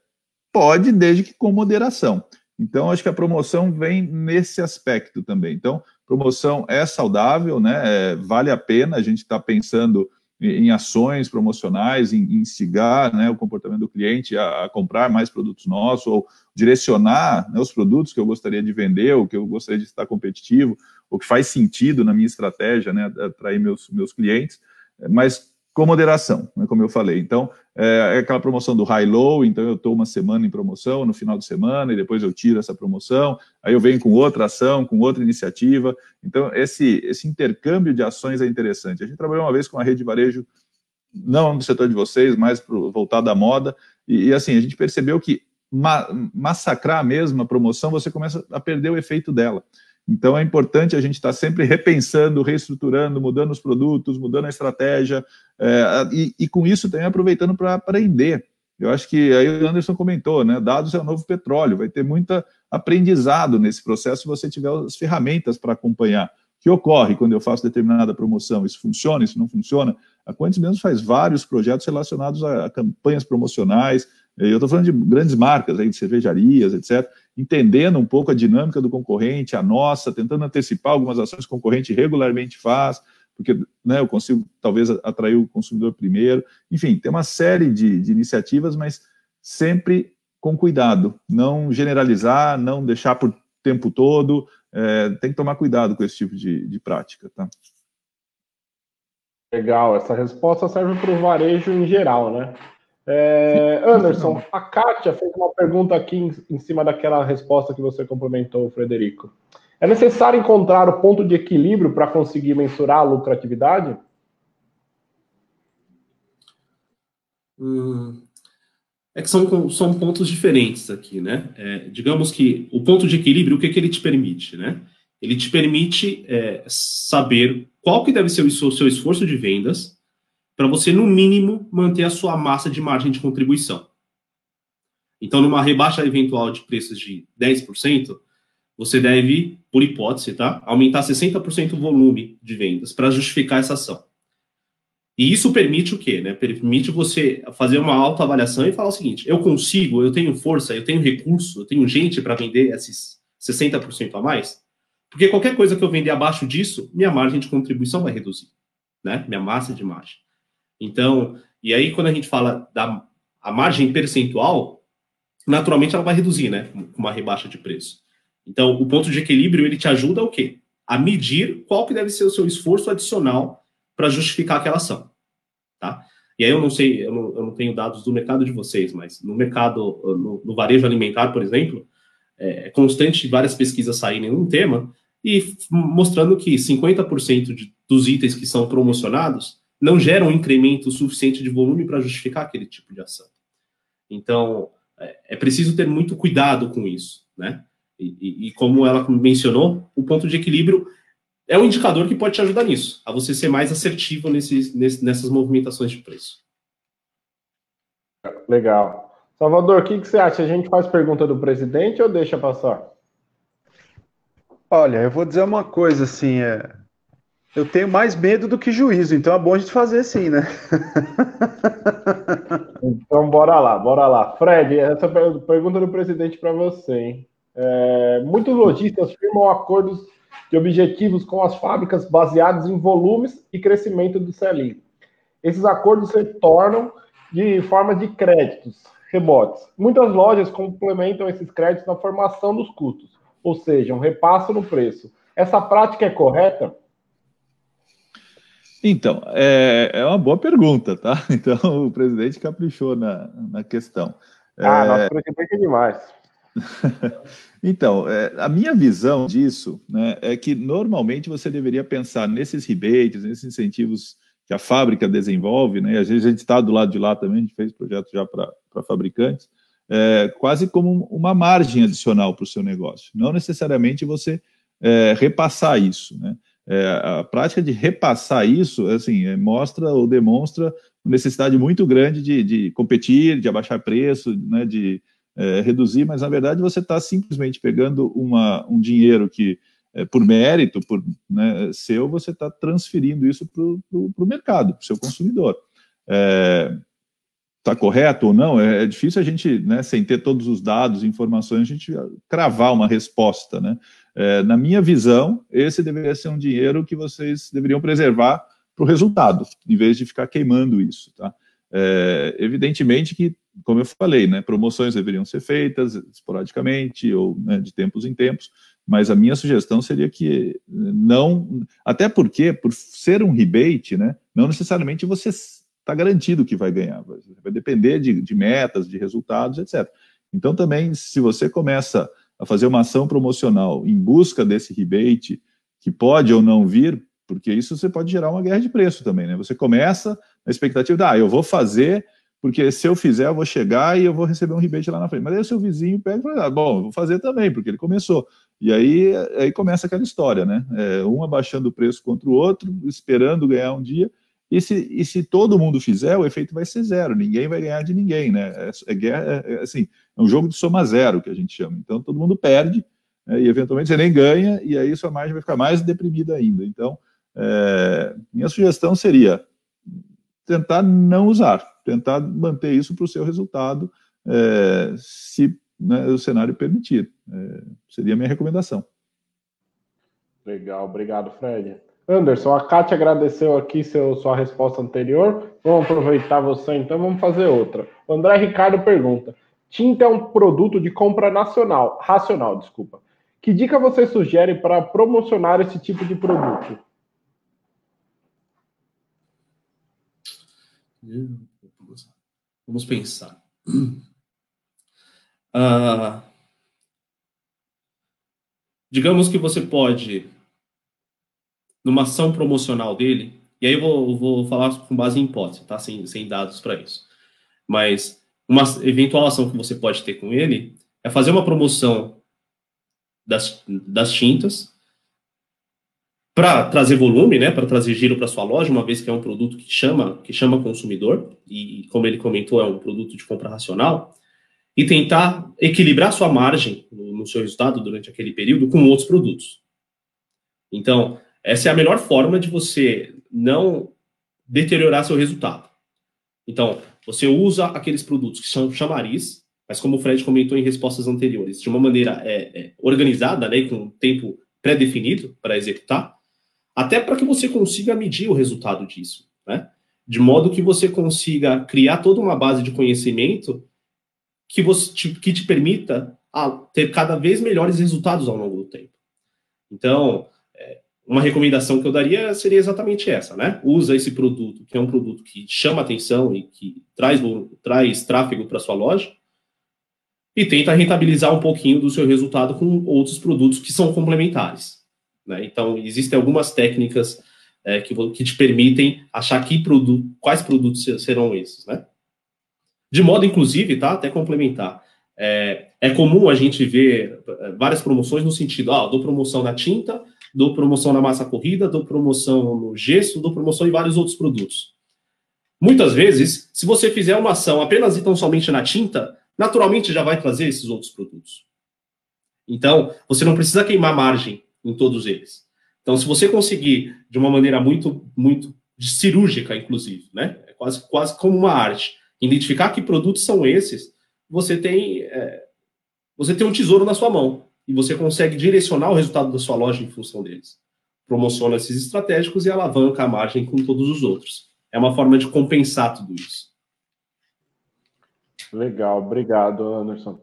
pode, desde que com moderação. Então, acho que a promoção vem nesse aspecto também. Então, promoção é saudável, né? É, vale a pena a gente estar tá pensando em ações promocionais, em instigar né, o comportamento do cliente a, a, comprar mais produtos nossos, ou direcionar né, os produtos que eu gostaria de vender, ou que eu gostaria de estar competitivo, ou que faz sentido na minha estratégia, né, atrair meus, meus clientes, mas com moderação, né, como eu falei. Então, é, é aquela promoção do high-low, então eu estou uma semana em promoção, no final de semana, e depois eu tiro essa promoção, aí eu venho com outra ação, com outra iniciativa. Então, esse, esse intercâmbio de ações é interessante. A gente trabalhou uma vez com a rede de varejo, não no setor de vocês, mas pro, voltado à moda, e, e, assim, a gente percebeu que ma massacrar mesmo a promoção, você começa a perder o efeito dela. Então é importante a gente estar tá sempre repensando, reestruturando, mudando os produtos, mudando a estratégia, é, e, e, com isso também aproveitando para aprender. Eu acho que aí o Anderson comentou, né? Dados é o novo petróleo, vai ter muito aprendizado nesse processo se você tiver as ferramentas para acompanhar. O que ocorre quando eu faço determinada promoção? Isso funciona, isso não funciona? A Quantis mesmo faz vários projetos relacionados a, a campanhas promocionais. Eu estou falando de grandes marcas, aí, de cervejarias, etc entendendo um pouco a dinâmica do concorrente, a nossa, tentando antecipar algumas ações que o concorrente regularmente faz, porque né, eu consigo talvez atrair o consumidor primeiro. Enfim, tem uma série de, de iniciativas, mas sempre com cuidado, não generalizar, não deixar por tempo todo, é, tem que tomar cuidado com esse tipo de, de prática. Tá?
Legal, essa resposta serve para o varejo em geral, né? É, Anderson, a Kátia fez uma pergunta aqui em, em, cima daquela resposta que você complementou, Frederico. É necessário encontrar o ponto de equilíbrio para conseguir mensurar a lucratividade?
Hum, é que são, são pontos diferentes aqui, né? É, digamos que o ponto de equilíbrio, o que, que ele te permite, né? Ele te permite é, saber qual que deve ser o seu esforço de vendas para você, no mínimo, manter a sua massa de margem de contribuição. Então, numa rebaixa eventual de preços de 10%, você deve, por hipótese, tá, aumentar 60% o volume de vendas para justificar essa ação. E isso permite o quê? Né? Permite você fazer uma autoavaliação e falar o seguinte: eu consigo, eu tenho força, eu tenho recurso, eu tenho gente para vender esses 60% a mais? Porque qualquer coisa que eu vender abaixo disso, minha margem de contribuição vai reduzir, né? Minha massa de margem. Então, e aí quando a gente fala da a margem percentual, naturalmente ela vai reduzir, né? Com uma rebaixa de preço. Então, o ponto de equilíbrio ele te ajuda o quê? A medir qual que deve ser o seu esforço adicional para justificar aquela ação, tá? E aí eu não sei, eu não, eu não, tenho dados do mercado de vocês, mas no mercado, no, no varejo alimentar, por exemplo, é, é constante várias pesquisas saírem num tema e mostrando que 50% de, dos itens que são promocionados não geram um incremento suficiente de volume para justificar aquele tipo de ação. Então, é, é, preciso ter muito cuidado com isso, né? E, e, e como ela mencionou, o ponto de equilíbrio é um indicador que pode te ajudar nisso, a você ser mais assertivo nesses, nessas movimentações de preço.
Legal. Salvador, o que, que você acha? A gente faz pergunta do presidente ou deixa passar?
Olha, eu vou dizer uma coisa assim, é... eu tenho mais medo do que juízo, então é bom a gente fazer sim, né?
então bora lá, bora lá. Fred, essa pergunta do presidente para você, hein? É... muitos lojistas firmam acordos de objetivos com as fábricas baseados em volumes e crescimento do CELIN. Esses acordos se tornam de forma de créditos, rebotes. Muitas lojas complementam esses créditos na formação dos custos, ou seja, um repasso no preço. Essa prática é correta?
Então, é, é uma boa pergunta, tá? Então, o presidente caprichou na, na questão.
Ah, é... nosso presidente é demais.
então, é, a minha visão disso né, é que normalmente você deveria pensar nesses rebates, nesses incentivos que a fábrica desenvolve, né? Às vezes a gente está do lado de lá também, a gente fez projeto já para fabricantes, é, quase como uma margem adicional para o seu negócio. Não necessariamente você é, repassar isso, né? É, a prática de repassar isso, assim, é, mostra ou demonstra necessidade muito grande de, de competir, de abaixar preço, né, de é, reduzir, mas na verdade você está simplesmente pegando uma, um dinheiro que, é, por mérito, por né, seu, você está transferindo isso para o mercado, para o seu consumidor. Está é, correto ou não? É, é, difícil a gente, né, sem ter todos os dados, informações, a gente cravar uma resposta. Né? É, na minha visão, esse deveria ser um dinheiro que vocês deveriam preservar para o resultado, em vez de ficar queimando isso. Tá? É, evidentemente que como eu falei, né, promoções deveriam ser feitas esporadicamente ou né, de tempos em tempos, mas a minha sugestão seria que não, até porque por ser um rebate, né, não necessariamente você está garantido que vai ganhar, vai depender de, de metas, de resultados, etc. Então também, se você começa a fazer uma ação promocional em busca desse rebate, que pode ou não vir, porque isso você pode gerar uma guerra de preço também, né? Você começa na expectativa de, ah, eu vou fazer porque se eu fizer, eu vou chegar e eu vou receber um rebate lá na frente. Mas aí o seu vizinho pega e fala, ah, bom, vou fazer também, porque ele começou. E aí, aí começa aquela história, né? É, um abaixando o preço contra o outro, esperando ganhar um dia. E se, e se todo mundo fizer, o efeito vai ser zero, ninguém vai ganhar de ninguém, né? É, é, é, é assim, é um jogo de soma zero que a gente chama. Então todo mundo perde, né? e eventualmente você nem ganha, e aí sua margem vai ficar mais deprimida ainda. Então, é, minha sugestão seria tentar não usar, tentar manter isso para o seu resultado, é, se né, o cenário permitir. É, seria a minha recomendação.
Legal, obrigado, Fred. Anderson, a Kátia agradeceu aqui seu, sua resposta anterior. Vamos aproveitar você então, vamos fazer outra. O André Ricardo pergunta: tinta é um produto de compra nacional, racional, desculpa. Que dica você sugere para promocionar esse tipo de produto?
Vamos pensar. Uh, digamos que você pode, numa ação promocional dele, e aí eu vou, vou falar com base em hipótese, tá? Sem, sem dados para isso. Mas uma eventual ação que você pode ter com ele é fazer uma promoção das, das tintas para trazer volume, né, para trazer giro para sua loja, uma vez que é um produto que chama, que chama consumidor, e como ele comentou, é um produto de compra racional. e tentar equilibrar sua margem no, no seu resultado durante aquele período com outros produtos. Então, essa é a melhor forma de você não deteriorar seu resultado. Então, você usa aqueles produtos que são chamariz, mas como o Fred comentou em respostas anteriores, de uma maneira é, é, organizada, né, com um tempo pré-definido para executar, até para que você consiga medir o resultado disso, né? De modo que você consiga criar toda uma base de conhecimento que, você, te, que te permita a, ter cada vez melhores resultados ao longo do tempo. Então, uma recomendação que eu daria seria exatamente essa, né? Usa esse produto, que é um produto que chama atenção e que traz, traz tráfego para sua loja, e tenta rentabilizar um pouquinho do seu resultado com outros produtos que são complementares. Né? Então, existem algumas técnicas é, que, que te permitem achar que produto, quais produtos serão esses. Né? De modo, inclusive, tá? até complementar, é, é comum a gente ver é, várias promoções no sentido, ah, dou promoção na tinta, dou promoção na massa corrida, dou promoção no gesso, dou promoção em vários outros produtos. Muitas vezes, se você fizer uma ação apenas e tão somente na tinta, naturalmente já vai trazer esses outros produtos. Então, você não precisa queimar margem em todos eles. Então, se você conseguir de uma maneira muito, muito cirúrgica, inclusive, né? É quase, quase como uma arte, identificar que produtos são esses, você tem, é, você tem um tesouro na sua mão e você consegue direcionar o resultado da sua loja em função deles. Promociona esses estratégicos e alavanca a margem com todos os outros. É uma forma de compensar tudo isso.
Legal, obrigado, Anderson.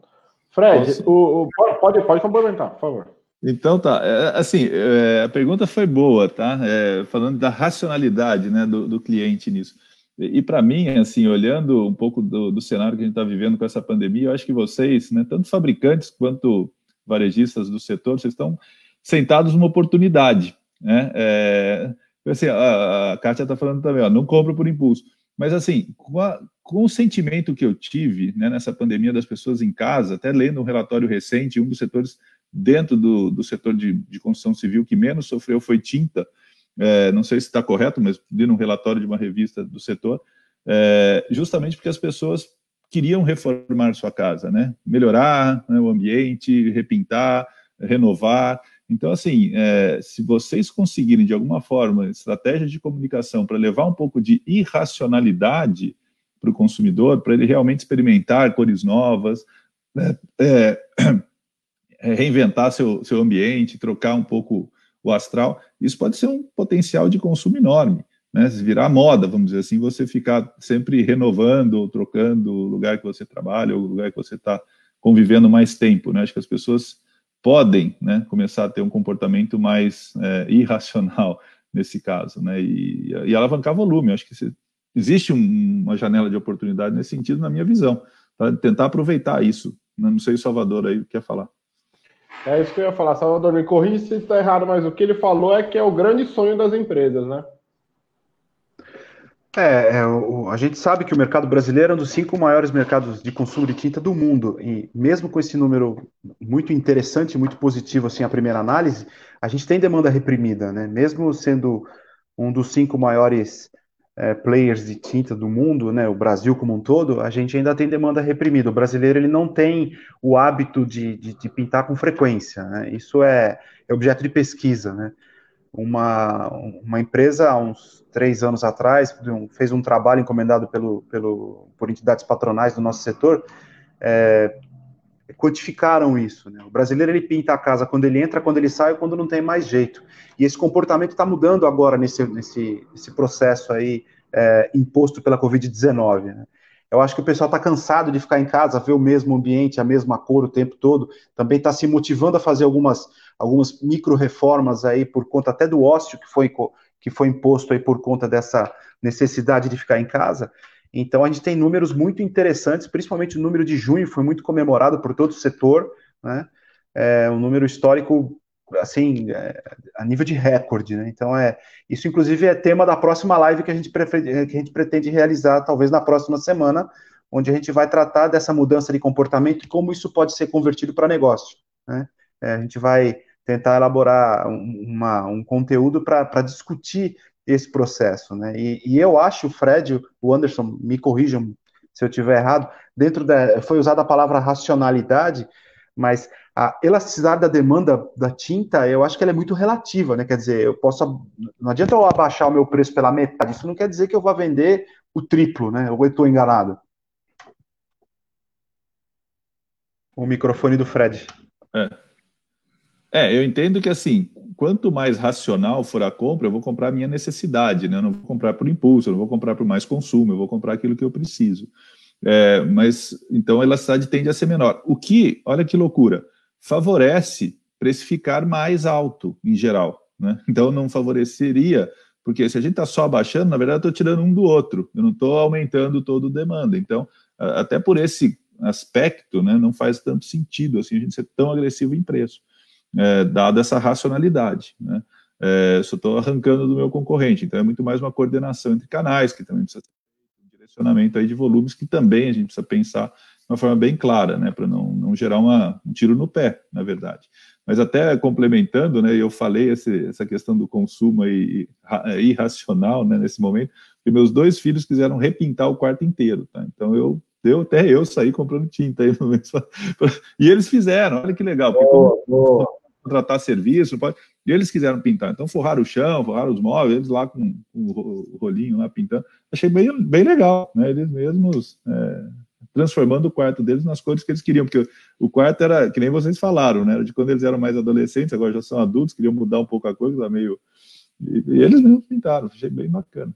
Fred, o, o, pode, pode complementar, por favor.
Então tá, é, assim, é, a pergunta foi boa, tá? É, falando da racionalidade né, do, do cliente nisso. E, e para mim, assim, olhando um pouco do, do cenário que a gente está vivendo com essa pandemia, eu acho que vocês, né, tanto fabricantes quanto varejistas do setor, vocês estão sentados numa oportunidade, né? É, assim, a, a Kátia está falando também, ó, não compra por impulso. Mas, assim, com, a, com, o sentimento que eu tive né, nessa pandemia das pessoas em casa, até lendo um relatório recente, um dos setores dentro do, do setor de, de construção civil que menos sofreu foi tinta. É, não sei se está correto, mas li num relatório de uma revista do setor, é, justamente porque as pessoas queriam reformar sua casa, né? Melhorar né, o ambiente, repintar, renovar. Então, assim, é, se vocês conseguirem, de alguma forma, estratégias de comunicação para levar um pouco de irracionalidade para o consumidor, para ele realmente experimentar cores novas, né, é, é, reinventar seu, seu ambiente, trocar um pouco o astral, isso pode ser um potencial de consumo enorme. Né? Virar moda, vamos dizer assim, você ficar sempre renovando ou trocando o lugar que você trabalha, ou o lugar que você está convivendo mais tempo. Né? Acho que as pessoas podem né, começar a ter um comportamento mais é, irracional nesse caso, né, e, e alavancar volume. Acho que se, existe um, uma janela de oportunidade nesse sentido, na minha visão, para tentar aproveitar isso. Né. Não sei se o Salvador aí quer falar.
É isso que eu ia falar, Salvador, me corrija se está errado, mas o que ele falou é que é o grande sonho das empresas, né?
É, é o, a gente sabe que o mercado brasileiro é um dos cinco maiores mercados de consumo de tinta do mundo. E mesmo com esse número muito interessante, muito positivo, assim, a primeira análise, a gente tem demanda reprimida, né? Mesmo sendo um dos cinco maiores é, players de tinta do mundo, né? O Brasil como um todo, a gente ainda tem demanda reprimida. O brasileiro ele não tem o hábito de, de, de pintar com frequência, né? Isso é, é objeto de pesquisa, né? Uma, uma empresa, há uns três anos atrás, fez um trabalho encomendado pelo, pelo, por entidades patronais do nosso setor, é, codificaram isso. Né? O brasileiro ele pinta a casa quando ele entra, quando ele sai, quando não tem mais jeito. E esse comportamento está mudando agora nesse, nesse, nesse processo aí é, imposto pela Covid-19. Né? Eu acho que o pessoal está cansado de ficar em casa, ver o mesmo ambiente, a mesma cor o tempo todo. Também está se motivando a fazer algumas, algumas micro-reformas aí por conta até do ócio que foi, que foi imposto aí por conta dessa necessidade de ficar em casa. Então a gente tem números muito interessantes, principalmente o número de junho foi muito comemorado por todo o setor, né? É um número histórico assim, é, a nível de recorde, né? Então é isso, inclusive, é tema da próxima live que a gente, que a gente pretende realizar, talvez na próxima semana, onde a gente vai tratar dessa mudança de comportamento e como isso pode ser convertido para negócio. Né? É, a gente vai tentar elaborar uma, um conteúdo para discutir esse processo, né? E, e, eu acho, Fred, o Anderson, me corrijam se eu estiver errado, dentro da. Foi usada a palavra racionalidade, mas a elasticidade da demanda da tinta, eu acho que ela é muito relativa, né? Quer dizer, eu posso. Não adianta eu abaixar o meu preço pela metade, isso não quer dizer que eu vá vender o triplo, né? Eu estou enganado. O microfone do Fred.
É. é, eu entendo que assim, quanto mais racional for a compra, eu vou comprar a minha necessidade, né? Eu não vou comprar por impulso, eu não vou comprar por mais consumo, eu vou comprar aquilo que eu preciso. É, mas então a elasticidade tende a ser menor. O que, olha que loucura, favorece precificar mais alto em geral. Né? Então não favoreceria, porque se a gente está só abaixando, na verdade eu estou tirando um do outro, eu não estou aumentando todo o demanda. Então, até por esse aspecto, né, não faz tanto sentido assim a gente ser tão agressivo em preço, é, dada essa racionalidade. Né? É, só estou arrancando do meu concorrente, então é muito mais uma coordenação entre canais, que também precisa ter um direcionamento aí de volumes que também a gente precisa pensar de uma forma bem clara, né, para não, não gerar uma, um tiro no pé, na verdade. Mas até complementando, né, eu falei esse, essa questão do consumo aí, irracional né, nesse momento, que meus dois filhos quiseram repintar o quarto inteiro, tá? Então eu deu até eu sair comprando tinta aí no mês. E eles fizeram, olha que legal, oh, como contratar serviço, pode... e eles quiseram pintar. Então forraram o chão, forraram os móveis, eles lá com, com o rolinho lá pintando. Achei bem, bem legal, né? Eles mesmos é, transformando o quarto deles nas cores que eles queriam, porque o quarto era, que nem vocês falaram, né? Era de quando eles eram mais adolescentes, agora já são adultos, queriam mudar um pouco a cor, tá meio. E, e eles mesmos pintaram, achei bem bacana.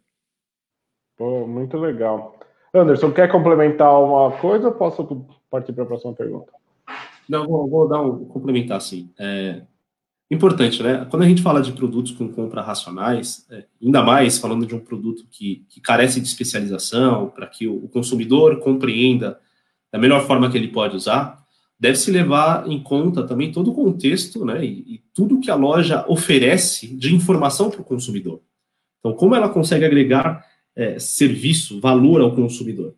Pô, muito legal. Anderson, quer complementar uma coisa ou posso partir para a próxima pergunta?
Não, vou, vou dar um complementar sim. É importante, né? Quando a gente fala de produtos com compra racionais, é, ainda mais falando de um produto que, que carece de especialização, para que o, o consumidor compreenda da melhor forma que ele pode usar, deve-se levar em conta também todo o contexto né, e, e tudo que a loja oferece de informação para o consumidor. Então, como ela consegue agregar é, serviço, valor ao consumidor.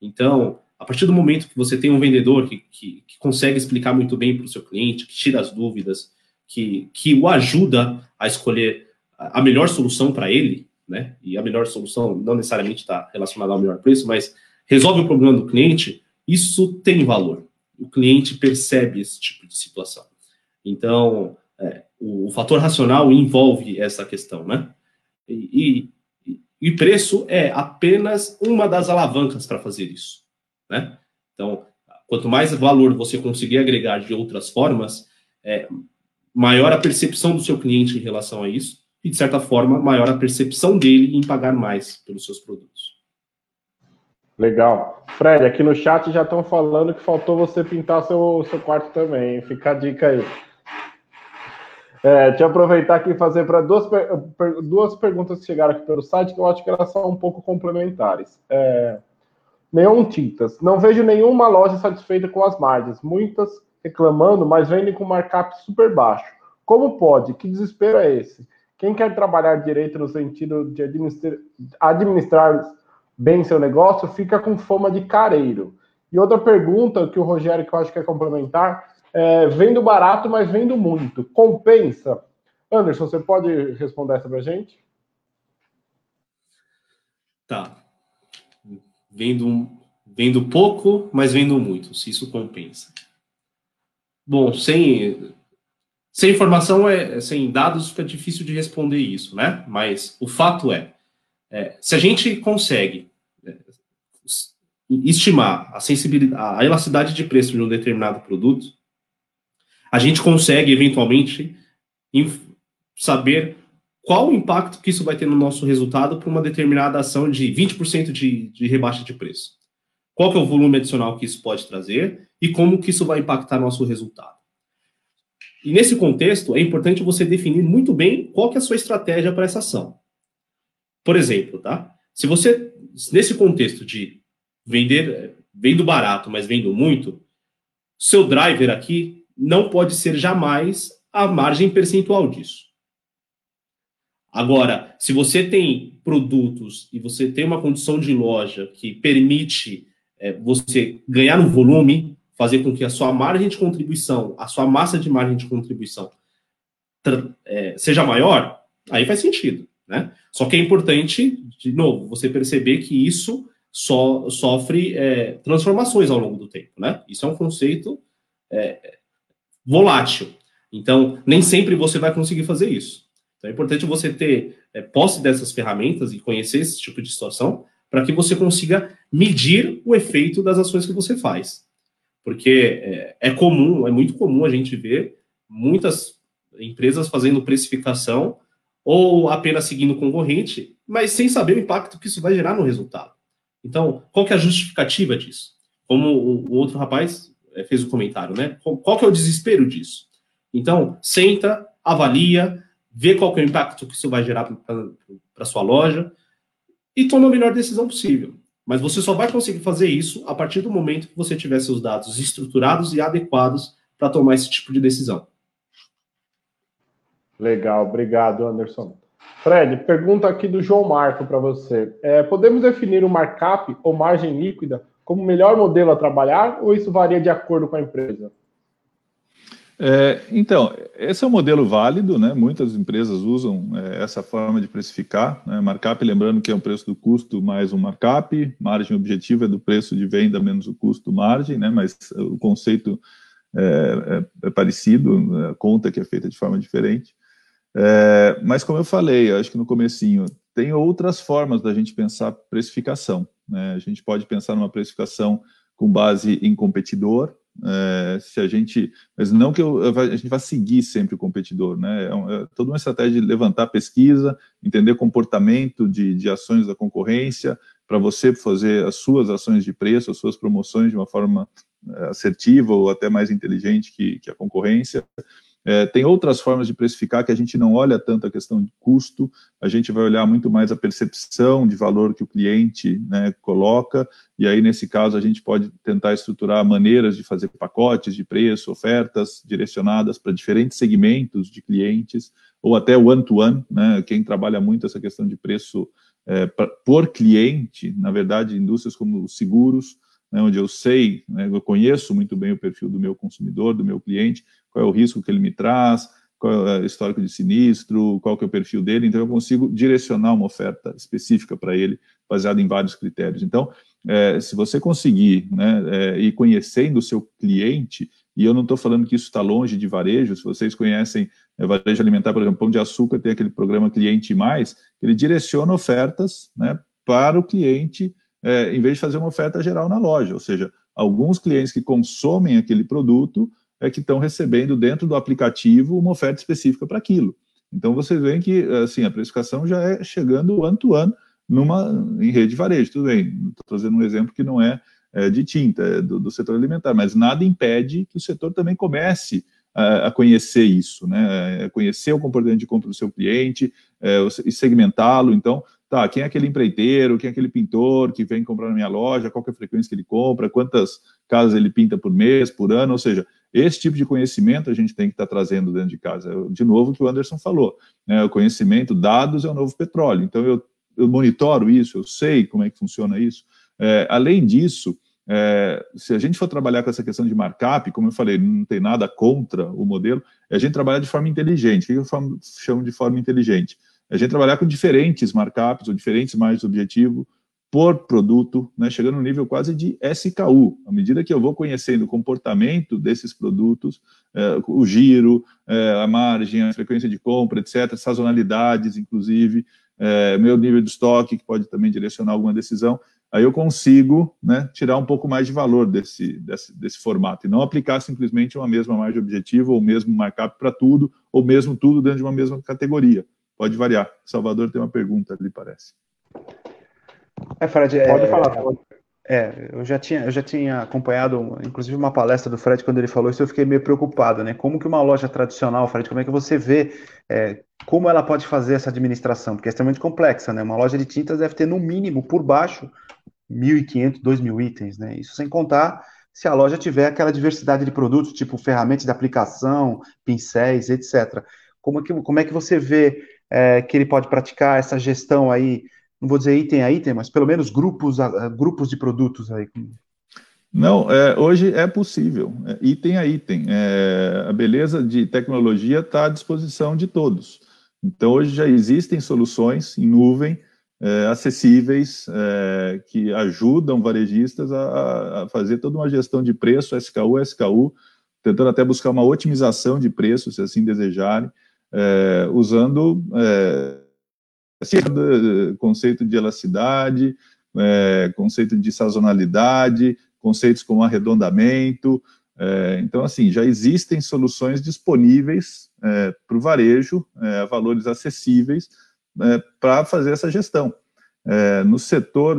Então, a partir do momento que você tem um vendedor que, que, que consegue explicar muito bem para o seu cliente, que tira as dúvidas, que, que o ajuda a escolher a melhor solução para ele, né? E a melhor solução não necessariamente está relacionada ao melhor preço, mas resolve o problema do cliente, isso tem valor. O cliente percebe esse tipo de situação. Então, é, o, o, fator racional envolve essa questão, né? E, e preço é apenas uma das alavancas para fazer isso. Né? Então, quanto mais valor você conseguir agregar de outras formas, é, maior a percepção do seu cliente em relação a isso, e, de certa forma, maior a percepção dele em pagar mais pelos seus produtos.
Legal. Fred, aqui no chat já estão falando que faltou você pintar seu, seu quarto também. Fica a dica aí. É, deixa eu aproveitar aqui e fazer para duas, duas perguntas que chegaram aqui pelo site, que eu acho que elas são um pouco complementares. É, Neon Tintas. Não vejo nenhuma loja satisfeita com as margens. Muitas reclamando, mas vendem com markup super baixo. Como pode? Que desespero é esse? Quem quer trabalhar direito no sentido de administrar, administrar bem seu negócio fica com fama de careiro. E outra pergunta que o Rogério, que eu acho que é complementar, é, vendo barato, mas vendo muito. Compensa? Anderson, você pode responder essa para a gente?
Tá. Vendo, vendo pouco, mas vendo muito, se isso compensa. Bom, sem, sem informação, é, sem dados, fica difícil de responder isso, né? Mas o fato é, é se a gente consegue é, estimar a sensibilidade, a elasticidade de preço de um determinado produto, a gente consegue, eventualmente, saber qual o impacto que isso vai ter no nosso resultado para uma determinada ação de 20% de, de rebaixa de preço. Qual que é o volume adicional que isso pode trazer e como que isso vai impactar nosso resultado. E nesse contexto, é importante você definir muito bem qual que é a sua estratégia para essa ação. Por exemplo, tá? Se você, nesse contexto de vender, vendo barato, mas vendo muito, seu driver aqui não pode ser jamais a margem percentual disso. Agora, se você tem produtos e você tem uma condição de loja que permite é, você ganhar no volume, fazer com que a sua margem de contribuição, a sua massa de margem de contribuição é, seja maior, aí faz sentido. Né? Só que é importante, de novo, você perceber que isso so, sofre é, transformações ao longo do tempo, né? Isso é um conceito é, volátil. Então, nem sempre você vai conseguir fazer isso. Então, é importante você ter é, posse dessas ferramentas e conhecer esse tipo de situação para que você consiga medir o efeito das ações que você faz. Porque é, é comum, é muito comum a gente ver muitas empresas fazendo precificação ou apenas seguindo concorrente, mas sem saber o impacto que isso vai gerar no resultado. Então, qual que é a justificativa disso? Como o, outro rapaz é, fez o comentário, né? Qual, que é o desespero disso? Então, senta, avalia, vê qual que é o impacto que isso vai gerar para sua loja e toma a melhor decisão possível. Mas você só vai conseguir fazer isso a partir do momento que você tiver seus dados estruturados e adequados para tomar esse tipo de decisão.
Legal, obrigado, Anderson. Fred, pergunta aqui do João Marco para você. É, podemos definir o markup ou margem líquida como o melhor modelo a trabalhar ou isso varia de acordo com a empresa?
É, então, esse é um modelo válido, né? Muitas empresas usam é, essa forma de precificar. Né? Markup, lembrando que é o preço do custo mais um markup, margem objetiva é do preço de venda menos o custo margem, né? Mas o conceito é, é, é parecido, a conta que é feita de forma diferente. É, mas como eu falei, eu acho que no comecinho, tem outras formas da gente pensar precificação. Né? A gente pode pensar numa precificação com base em competidor, é, se a gente, mas não que eu, a gente vá seguir sempre o competidor, né? É, é, toda uma estratégia de levantar pesquisa, entender comportamento de, de ações da concorrência, para você fazer as suas ações de preço, as suas promoções de uma forma é, assertiva ou até mais inteligente que, que a concorrência. É, tem outras formas de precificar que a gente não olha tanto a questão de custo, a gente vai olhar muito mais a percepção de valor que o cliente né, coloca, e aí, nesse caso, a gente pode tentar estruturar maneiras de fazer pacotes de preço, ofertas direcionadas para diferentes segmentos de clientes, ou até one-to-one, -one, né, quem trabalha muito essa questão de preço é, pra, por cliente, na verdade, indústrias como seguros, né, onde eu sei, né, eu conheço muito bem o perfil do meu consumidor, do meu cliente, qual é o risco que ele me traz, qual é o histórico de sinistro, qual que é o perfil dele, então eu consigo direcionar uma oferta específica para ele, baseada em vários critérios. Então, é, se você conseguir né, é, ir conhecendo o seu cliente, e eu não estou falando que isso está longe de varejo, se vocês conhecem é, varejo alimentar, por exemplo, Pão de Açúcar tem aquele programa Cliente Mais, ele direciona ofertas né, para o cliente é, em vez de fazer uma oferta geral na loja. Ou seja, alguns clientes que consomem aquele produto é que estão recebendo dentro do aplicativo uma oferta específica para aquilo. Então vocês veem que assim a precificação já é chegando ano to ano numa em rede de varejo. Tudo bem, estou trazendo um exemplo que não é, é de tinta, é do, do, setor alimentar, mas nada impede que o setor também comece a, a conhecer isso, né? A conhecer o comportamento de compra do seu cliente é, e segmentá-lo. Então, tá, quem é aquele empreiteiro, quem é aquele pintor que vem comprar na minha loja, qual é a frequência que ele compra, quantas casas ele pinta por mês, por ano, ou seja, esse tipo de conhecimento a gente tem que estar tá trazendo dentro de casa. De novo, o que o Anderson falou, né, o conhecimento, dados é o novo petróleo, então eu, eu monitoro isso, eu sei como é que funciona isso. É, além disso, é, se a gente for trabalhar com essa questão de markup, como eu falei, não tem nada contra o modelo, é a gente trabalhar de forma inteligente. O que eu chamo de forma inteligente? A gente trabalhar com diferentes markups ou diferentes margens objetivo por produto, né, chegando no nível quase de SKU. À medida que eu vou conhecendo o comportamento desses produtos, é, o giro, é, a margem, a frequência de compra, etc., sazonalidades, inclusive, é, meu nível de estoque, que pode também direcionar alguma decisão, aí eu consigo né, tirar um pouco mais de valor desse, desse, desse formato e não aplicar simplesmente uma mesma margem objetivo ou mesmo markup para tudo, ou mesmo tudo dentro de uma mesma categoria. Pode variar. Salvador tem uma pergunta ali, parece.
É, Fred, pode é, falar. Pode. É, eu já tinha, eu já tinha acompanhado, inclusive, uma palestra do Fred quando ele falou isso, eu fiquei meio preocupado, né? Como que uma loja tradicional, Fred, como é que você vê é, como ela pode fazer essa administração? Porque é extremamente complexa, né? Uma loja de tintas deve ter, no mínimo, por baixo, 1.500, 2.000 itens, né? Isso sem contar se a loja tiver aquela diversidade de produtos, tipo ferramentas de aplicação, pincéis, etc. Como é que, como é que você vê é, que ele pode praticar essa gestão aí, não vou dizer item a item, mas pelo menos grupos, a, grupos de produtos aí.
Não, é, hoje é possível, é, item a item. É, a beleza de tecnologia está à disposição de todos. Então, hoje já existem soluções em nuvem é, acessíveis, é, que ajudam varejistas a, a, fazer toda uma gestão de preço, SKU, SKU, tentando até buscar uma otimização de preço, se assim desejarem, é, usando é, conceito de elasticidade, é, conceito de sazonalidade, conceitos como arredondamento. É, então, assim, já existem soluções disponíveis é, para o varejo, é, valores acessíveis, para fazer essa gestão. É, no setor,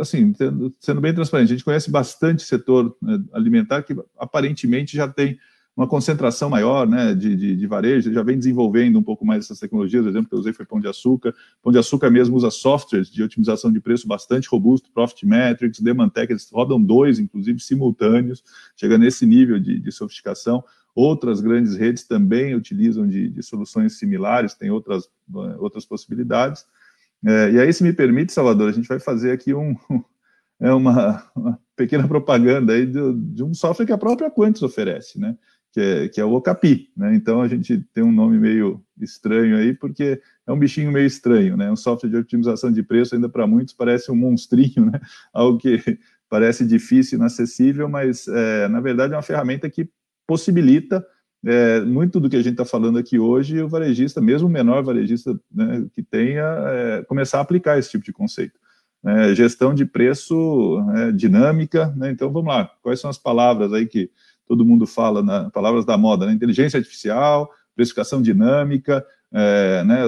assim, sendo bem transparente, a gente conhece bastante setor alimentar que aparentemente já tem uma concentração maior né, de, de, de, varejo, já vem desenvolvendo um pouco mais essas tecnologias. O exemplo que eu usei foi Pão de Açúcar. Pão de Açúcar mesmo usa softwares de otimização de preço bastante robusto, Profit Metrics, Demantec, eles rodam dois, inclusive, simultâneos, chega nesse nível de, de sofisticação. Outras grandes redes também utilizam de, de soluções similares, tem outras, eh, outras possibilidades. É, e aí, se me permite, Salvador, a gente vai fazer aqui um, é uma, uma pequena propaganda aí de, de, um software que a própria Quantis oferece, né? Que é, que é o Okapi, né? Então a gente tem um nome meio estranho aí, porque é um bichinho meio estranho, né? Um software de otimização de preço ainda para muitos parece um monstrinho, né? Algo que parece difícil, inacessível, mas é, na verdade é uma ferramenta que possibilita é, muito do que a gente está falando aqui hoje, o varejista, mesmo o menor varejista né, que tenha, é, começar a aplicar esse tipo de conceito. É, gestão de preço é, dinâmica, né? então vamos lá, quais são as palavras aí que todo mundo fala, na, palavras da moda, né? inteligência artificial, precificação dinâmica, é, né,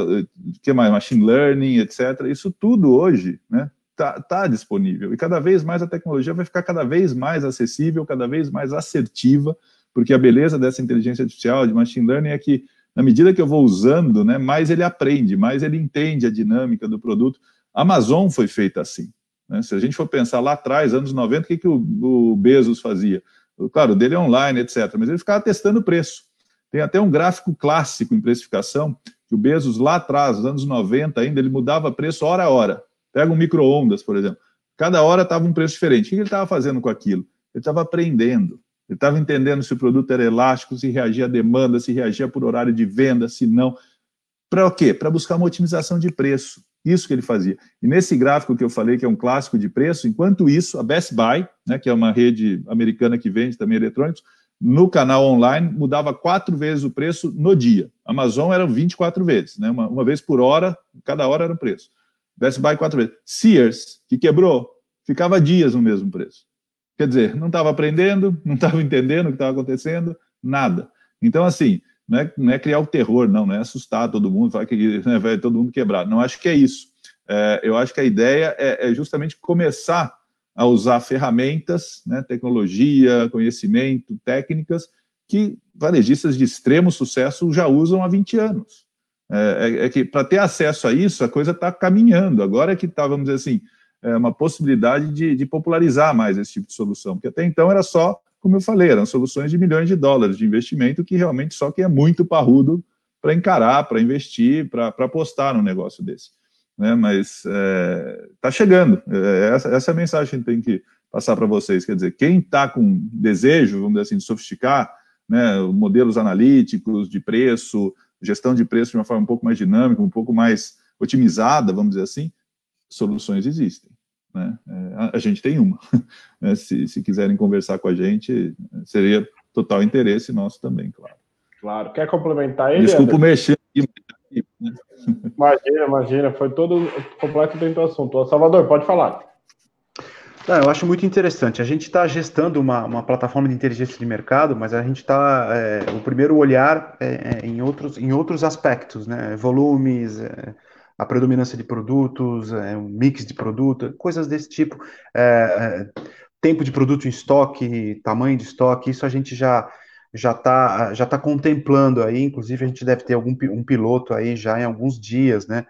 que mais, machine learning, etc. Isso tudo hoje, né, tá, tá disponível e cada vez mais a tecnologia vai ficar cada vez mais acessível, cada vez mais assertiva, porque a beleza dessa inteligência artificial, de machine learning, é que na medida que eu vou usando, né, mais ele aprende, mais ele entende a dinâmica do produto. A Amazon foi feita assim. Né? Se a gente for pensar lá atrás, anos 90, o que, que o, o Bezos fazia? Claro, o dele é online, etc. Mas ele ficava testando preço. Tem até um gráfico clássico em precificação, que o Bezos lá atrás, nos anos 90 ainda, ele mudava preço hora a hora. Pega um micro-ondas, por exemplo. Cada hora estava um preço diferente. O que ele estava fazendo com aquilo? Ele estava aprendendo. Ele estava entendendo se o produto era elástico, se reagia à demanda, se reagia por horário de venda, se não. Para o quê? Para buscar uma otimização de preço. Isso que ele fazia. E nesse gráfico que eu falei, que é um clássico de preço, enquanto isso, a Best Buy, né, que é uma rede americana que vende também eletrônicos, no canal online mudava quatro vezes o preço no dia. Amazon era 24 vezes, né, uma, uma vez por hora, cada hora era o preço. Best Buy quatro vezes. Sears, que quebrou, ficava dias no mesmo preço. Quer dizer, não estava aprendendo, não estava entendendo o que estava acontecendo, nada. Então, assim, não é, não é criar o terror, não, não é assustar todo mundo, falar que né, vai todo mundo quebrar. Não acho que é isso. É, eu acho que a ideia é, é, justamente começar a usar ferramentas, né, tecnologia, conhecimento, técnicas que varejistas de extremo sucesso já usam há 20 anos. É, é, é que para ter acesso a isso, a coisa está caminhando. Agora é que está, vamos dizer assim, é uma possibilidade de, de popularizar mais esse tipo de solução, porque até então era só como eu falei, eram soluções de milhões de dólares de investimento que realmente só quem é muito parrudo para encarar, para investir, para apostar num negócio desse. Né? Mas está é, tá chegando. É, essa, essa é a mensagem que tem que passar para vocês. Quer dizer, quem está com desejo, vamos dizer assim, de sofisticar né, modelos analíticos de preço, gestão de preço de uma forma um pouco mais dinâmica, um pouco mais otimizada, vamos dizer assim, soluções existem. Né? É, a, gente tem uma. Né? Se, se quiserem conversar com a gente, seria total interesse nosso também, claro.
Claro. Quer complementar ele?
Desculpa mexer
Imagina, imagina. Foi todo completo dentro do assunto. Salvador, pode falar.
Não, eu acho muito interessante. A gente está gestando uma, uma, plataforma de inteligência de mercado, mas a gente está. É, o primeiro olhar é, é, em, outros, em outros aspectos, né? Volumes, é, a predominância de produtos, é, um mix de produto, coisas desse tipo. É, é, tempo de produto em estoque, tamanho de estoque, isso a gente já já está já tá contemplando aí, inclusive a gente deve ter algum um piloto aí já em alguns dias, né?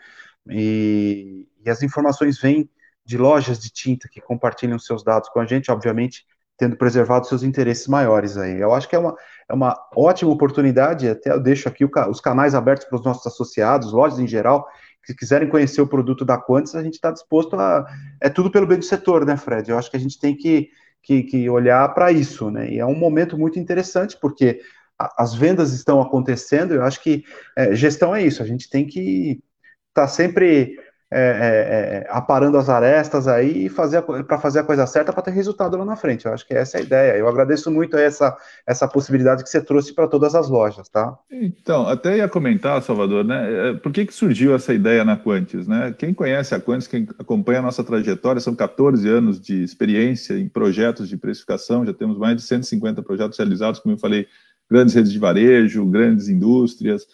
E, e as informações vêm de lojas de tinta que compartilham seus dados com a gente, obviamente tendo preservado seus interesses maiores aí. Eu acho que é uma, é uma ótima oportunidade, até eu deixo aqui o, os canais abertos para os nossos associados, lojas em geral, se quiserem conhecer o produto da Quantis, a gente está disposto a. É tudo pelo bem do setor, né, Fred? Eu acho que a gente tem que, que, que olhar para isso, né? E é um momento muito interessante, porque a, as vendas estão acontecendo, eu acho que é, gestão é isso, a gente tem que estar tá sempre é, é, é, aparando as arestas aí fazer para fazer a coisa certa para ter resultado lá na frente. Eu acho que essa é a ideia. Eu agradeço muito essa, essa possibilidade que você trouxe para todas as lojas, tá?
Então, até ia comentar, Salvador, né? É, por que, que surgiu essa ideia na Quantis, né? Quem conhece a Quantis, quem acompanha a nossa trajetória, são 14 anos de experiência em projetos de precificação, já temos mais de 150 projetos realizados, como eu falei, grandes redes de varejo, grandes indústrias.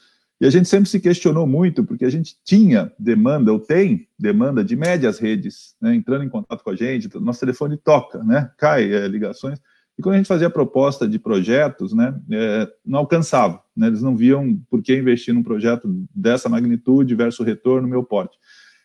E a gente sempre se questionou muito, porque a gente tinha demanda, ou tem demanda de médias redes, né, entrando em contato com a gente, nosso telefone toca, né, cai é, ligações, e quando a gente fazia proposta de projetos, né, é, não alcançava, né, eles não viam por que investir num projeto dessa magnitude versus retorno, meu porte.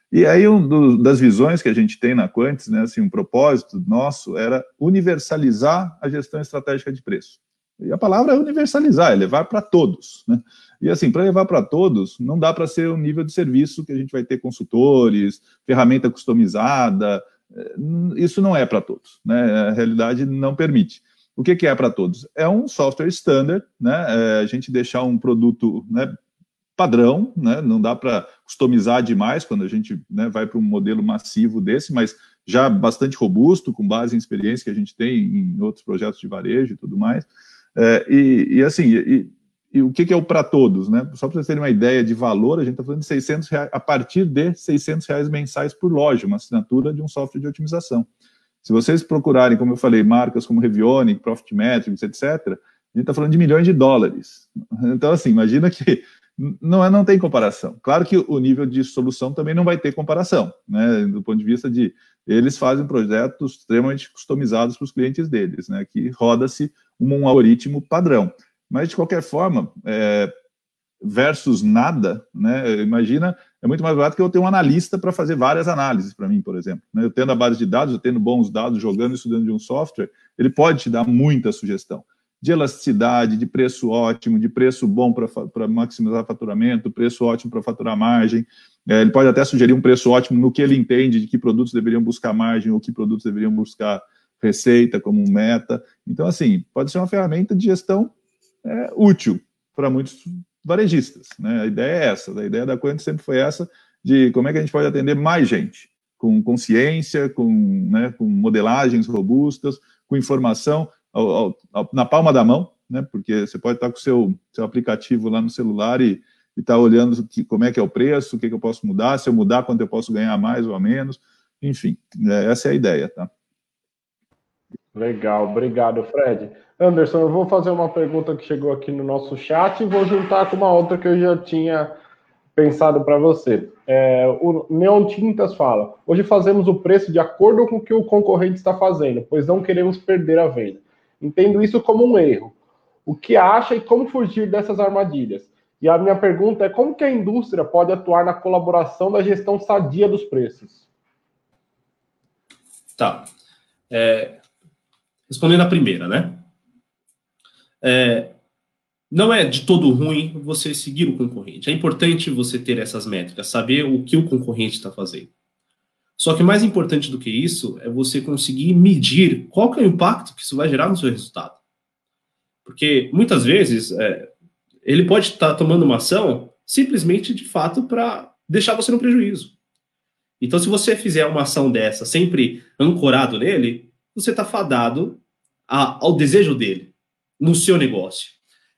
E aí, um do, das visões que a gente tem na Quantis, né, assim, um propósito nosso era universalizar a gestão estratégica de preço. E a palavra é universalizar, é levar para todos. Né? E assim, para levar para todos, não dá para ser um nível de serviço que a gente vai ter consultores, ferramenta customizada. Eh, isso não é para todos. Né? A realidade não permite. O que, que é para todos? É um software standard, né? É a gente deixar um produto né, padrão, né? não dá para customizar demais quando a gente né, vai para um modelo massivo desse, mas já bastante robusto, com base em experiência que a gente tem em outros projetos de varejo e tudo mais. É, e, e, assim, e, e o que, que é o para todos, né? Só para vocês terem uma ideia de valor, a gente está falando de 600 reais, a partir de 600 reais mensais por loja, uma assinatura de um software de otimização. Se vocês procurarem, como eu falei, marcas como Revionic, Profitmetrics, etc., a gente está falando de milhões de dólares. Então, assim, imagina que não, é, não tem comparação. Claro que o nível de solução também não vai ter comparação, né? Do ponto de vista de eles fazem projetos extremamente customizados para os clientes deles, né? Que roda-se um algoritmo padrão. Mas, de qualquer forma, é, versus nada, né? Imagina, é muito mais barato que eu ter um analista para fazer várias análises para mim, por exemplo. Né? Eu tendo a base de dados, eu tendo bons dados, jogando isso dentro de um software, ele pode te dar muita sugestão de elasticidade, de preço ótimo, de preço bom para maximizar faturamento, preço ótimo para faturar margem. É, ele pode até sugerir um preço ótimo no que ele entende de que produtos deveriam buscar margem ou que produtos deveriam buscar receita como meta. Então, assim, pode ser uma ferramenta de gestão é, útil para muitos varejistas. Né? A ideia é essa, a ideia da Quanto sempre foi essa, de como é que a gente pode atender mais gente, com consciência, com, né, com modelagens robustas, com informação ao, ao, na palma da mão, né, porque você pode estar com o seu, seu aplicativo lá no celular e estar tá olhando que, como é que é o preço, o que, que eu posso mudar, se eu mudar, quanto eu posso ganhar mais ou menos, enfim, é, essa é a ideia, tá?
Legal, obrigado, Fred. Anderson, eu vou fazer uma pergunta que chegou aqui no nosso chat e vou juntar com uma outra que eu já tinha pensado para você. É, o Neon Tintas fala: hoje fazemos o preço de acordo com o que o concorrente está fazendo, pois não queremos perder a venda. Entendo isso como um erro. O que acha e como fugir dessas armadilhas? E a minha pergunta é: como que a indústria pode atuar na colaboração da gestão sadia dos preços?
Tá. É, Respondendo a primeira, né? É, não é de todo ruim você seguir o concorrente. É importante você ter essas métricas, saber o que o concorrente está fazendo. Só que mais importante do que isso é você conseguir medir qual que é o impacto que isso vai gerar no seu resultado. Porque muitas vezes é, ele pode estar tá tomando uma ação simplesmente de fato para deixar você no prejuízo. Então, se você fizer uma ação dessa sempre ancorado nele, você está fadado a, ao desejo dele no seu negócio.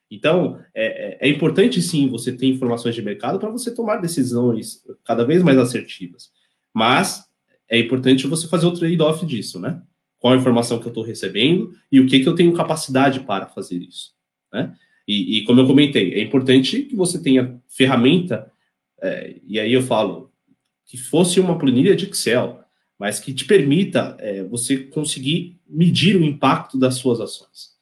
Então, é, é, é importante sim você ter informações de mercado para você tomar decisões cada vez mais assertivas. Mas é importante você fazer o trade-off disso, né? Qual a informação que eu estou recebendo e o que, que eu tenho capacidade para fazer isso, né? E, e como eu comentei, é importante que você tenha ferramenta, é, e aí eu falo, que fosse uma planilha de Excel, mas que te permita é, você conseguir medir o impacto das suas ações.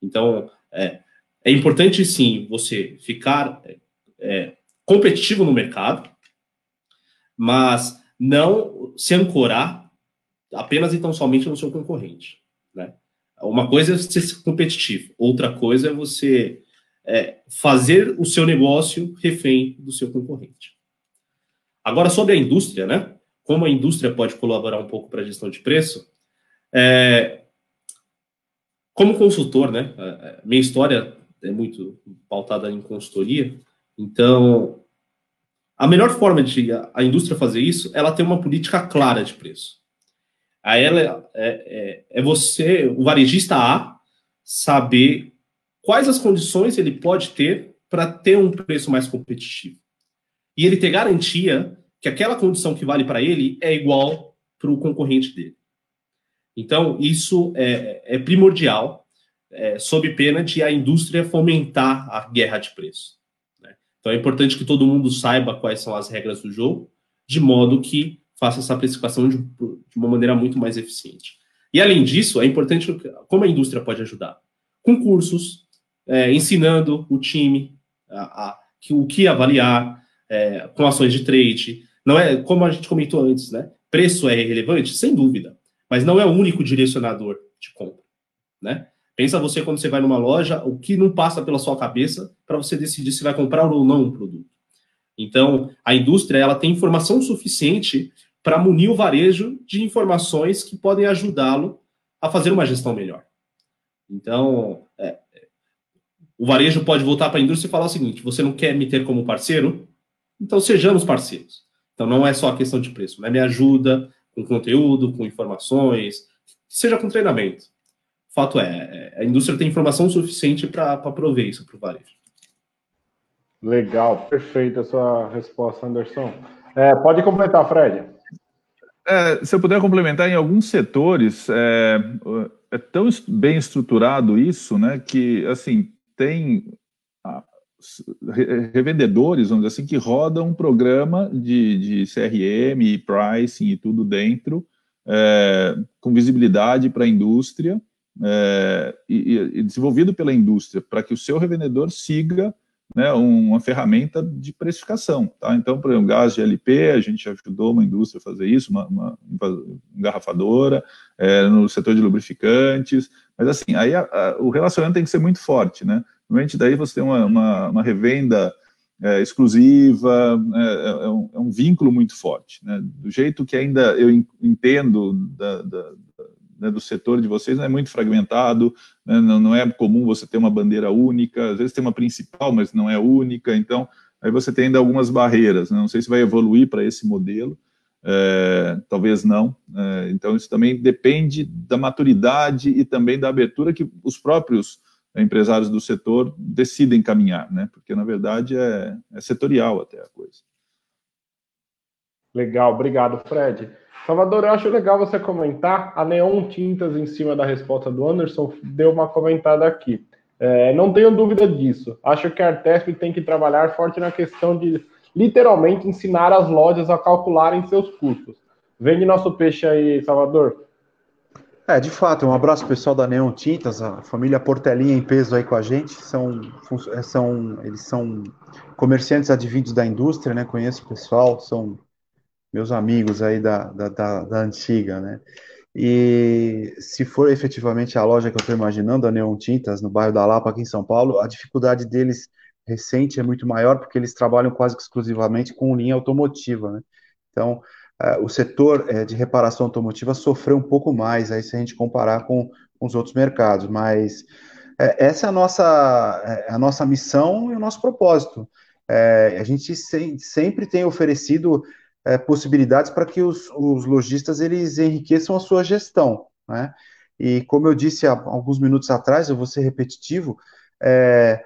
Então, é, é importante sim você ficar é, competitivo no mercado, mas não se ancorar apenas e tão somente no seu concorrente. Né? Uma coisa é ser competitivo, outra coisa é você é, fazer o seu negócio refém do seu concorrente. Agora, sobre a indústria, né? como a indústria pode colaborar um pouco para a gestão de preço. É, como consultor, né, minha história é muito pautada em consultoria, então A melhor forma de a indústria fazer isso, ela tem uma política clara de preço. Aí ela é, é, é você, o varejista A, saber quais as condições ele pode ter para ter um preço mais competitivo. E ele ter garantia que aquela condição que vale para ele é igual para o concorrente dele. Então, isso é, é primordial, é, sob pena de a indústria fomentar a guerra de preço. Então, é importante que todo mundo saiba quais são as regras do jogo, de modo que faça essa precificação de, de uma maneira muito mais eficiente. E, além disso, é importante como a indústria pode ajudar. Com cursos, é, ensinando o time a, a, que, o que avaliar, é, com ações de trade. Não é, como a gente comentou antes, né? Preço é relevante? Sem dúvida mas não é o único direcionador de compra, né? Pensa você quando você vai numa loja, o que não passa pela sua cabeça para você decidir se vai comprar ou não um produto. Então, a indústria ela tem informação suficiente para munir o varejo de informações que podem ajudá-lo a fazer uma gestão melhor. Então, é, o varejo pode voltar para a indústria e falar o seguinte: você não quer me ter como parceiro? Então sejamos parceiros. Então não é só a questão de preço, né? Me ajuda, com conteúdo, com informações, seja com treinamento. Fato é, é, a indústria tem informação suficiente para prover isso para o varejo.
Legal, perfeita a sua resposta, Anderson. É, pode completar, Fred.
É, se eu puder complementar, em alguns setores é, é, tão bem estruturado isso, né, que assim tem revendedores, vamos dizer assim, que rodam um programa de, de CRM e pricing e tudo dentro, é, com visibilidade para a indústria é, e, e, desenvolvido pela indústria, para que o seu revendedor siga né, uma ferramenta de precificação. Tá? Então, por exemplo, gás de LP, a gente ajudou uma indústria a fazer isso, uma, uma engarrafadora, é, no setor de lubrificantes, mas assim, aí a, a, o relacionamento tem que ser muito forte, né? Normalmente daí você tem uma, uma, uma revenda é, exclusiva, é, é, um, é, um, vínculo muito forte. Né? Do jeito que ainda eu entendo da, da, né, do setor de vocês, não é muito fragmentado, né? não, não, é comum você ter uma bandeira única, às vezes tem uma principal, mas não é única, então aí você tem ainda algumas barreiras. Né? Não sei se vai evoluir para esse modelo, é, talvez não. É, então isso também depende da maturidade e também da abertura que os próprios empresários do setor decidem caminhar, né? Porque na verdade é, é setorial até a coisa.
Legal, obrigado, Fred. Salvador, eu acho legal você comentar. A Neon Tintas, em cima da resposta do Anderson, deu uma comentada aqui. É, não tenho dúvida disso. Acho que a Artesp tem que trabalhar forte na questão de literalmente ensinar as lojas a calcularem seus custos. Vende nosso peixe aí, Salvador.
É, de fato, um abraço pessoal da Neon Tintas, a família Portelinha em peso aí com a gente. São, são, eles são comerciantes advindos da indústria, né? Conheço o pessoal, são meus amigos aí da, da, da, da antiga, né? E se for efetivamente a loja que eu estou imaginando, a Neon Tintas, no bairro da Lapa, aqui em São Paulo, a dificuldade deles recente é muito maior, porque eles trabalham quase exclusivamente com linha automotiva, né? Então, uh, o setor uh, de reparação automotiva sofreu um pouco mais, aí se a gente comparar com, com os outros mercados, mas uh, essa é a nossa, a nossa missão e o nosso propósito. a gente se, sempre tem oferecido possibilidades para que os, os lojistas eles enriqueçam a sua gestão, né? E como eu disse há alguns minutos atrás, eu vou ser repetitivo, é,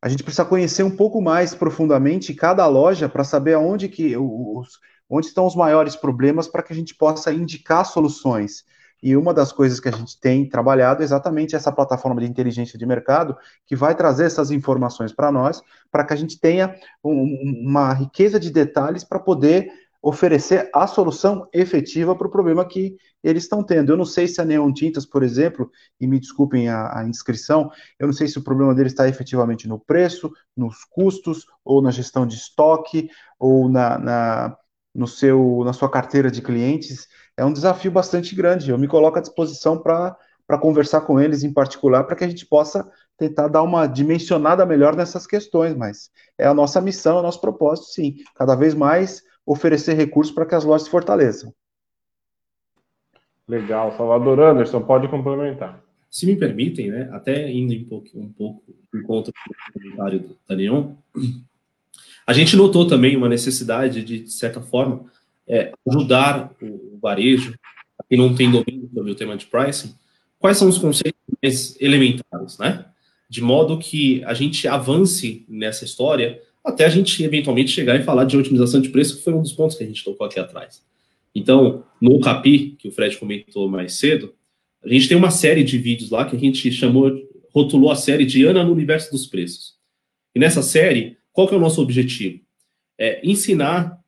a gente precisa conhecer um pouco mais profundamente cada loja para saber aonde que os, onde estão os maiores problemas para que a gente possa indicar soluções. E uma das coisas que a gente tem trabalhado é exatamente essa plataforma de inteligência de mercado, que vai trazer essas informações para nós, para que a gente tenha um, uma riqueza de detalhes para poder oferecer a solução efetiva para o problema que eles estão tendo. Eu não sei se a Neon Tintas, por exemplo, e me desculpem a, a inscrição, eu não sei se o problema dele está efetivamente no preço, nos custos, ou na gestão de estoque, ou na, na, no seu, na sua carteira de clientes. É um desafio bastante grande. Eu me coloco à disposição para conversar com eles em particular, para que a gente possa tentar dar uma dimensionada melhor nessas questões, mas é a nossa missão, é o nosso propósito, sim. Cada vez mais oferecer recursos para que as lojas se fortaleçam.
Legal. Salvador Anderson, pode complementar.
Se me permitem, né, até indo um pouco, um pouco por conta do comentário do Daniel, A gente notou também uma necessidade de, de certa forma, é, ajudar o varejo, que não tem domínio sobre o tema de pricing, quais são os conceitos mais elementares, né? De modo que a gente avance nessa história até a gente eventualmente chegar e falar de otimização de preço, que foi um dos pontos que a gente tocou aqui atrás. Então, no CAPI, que o Fred comentou mais cedo, a gente tem uma série de vídeos lá que a gente chamou, rotulou a série de Ana no Universo dos Preços. E nessa série, qual que é o nosso objetivo? É ensinar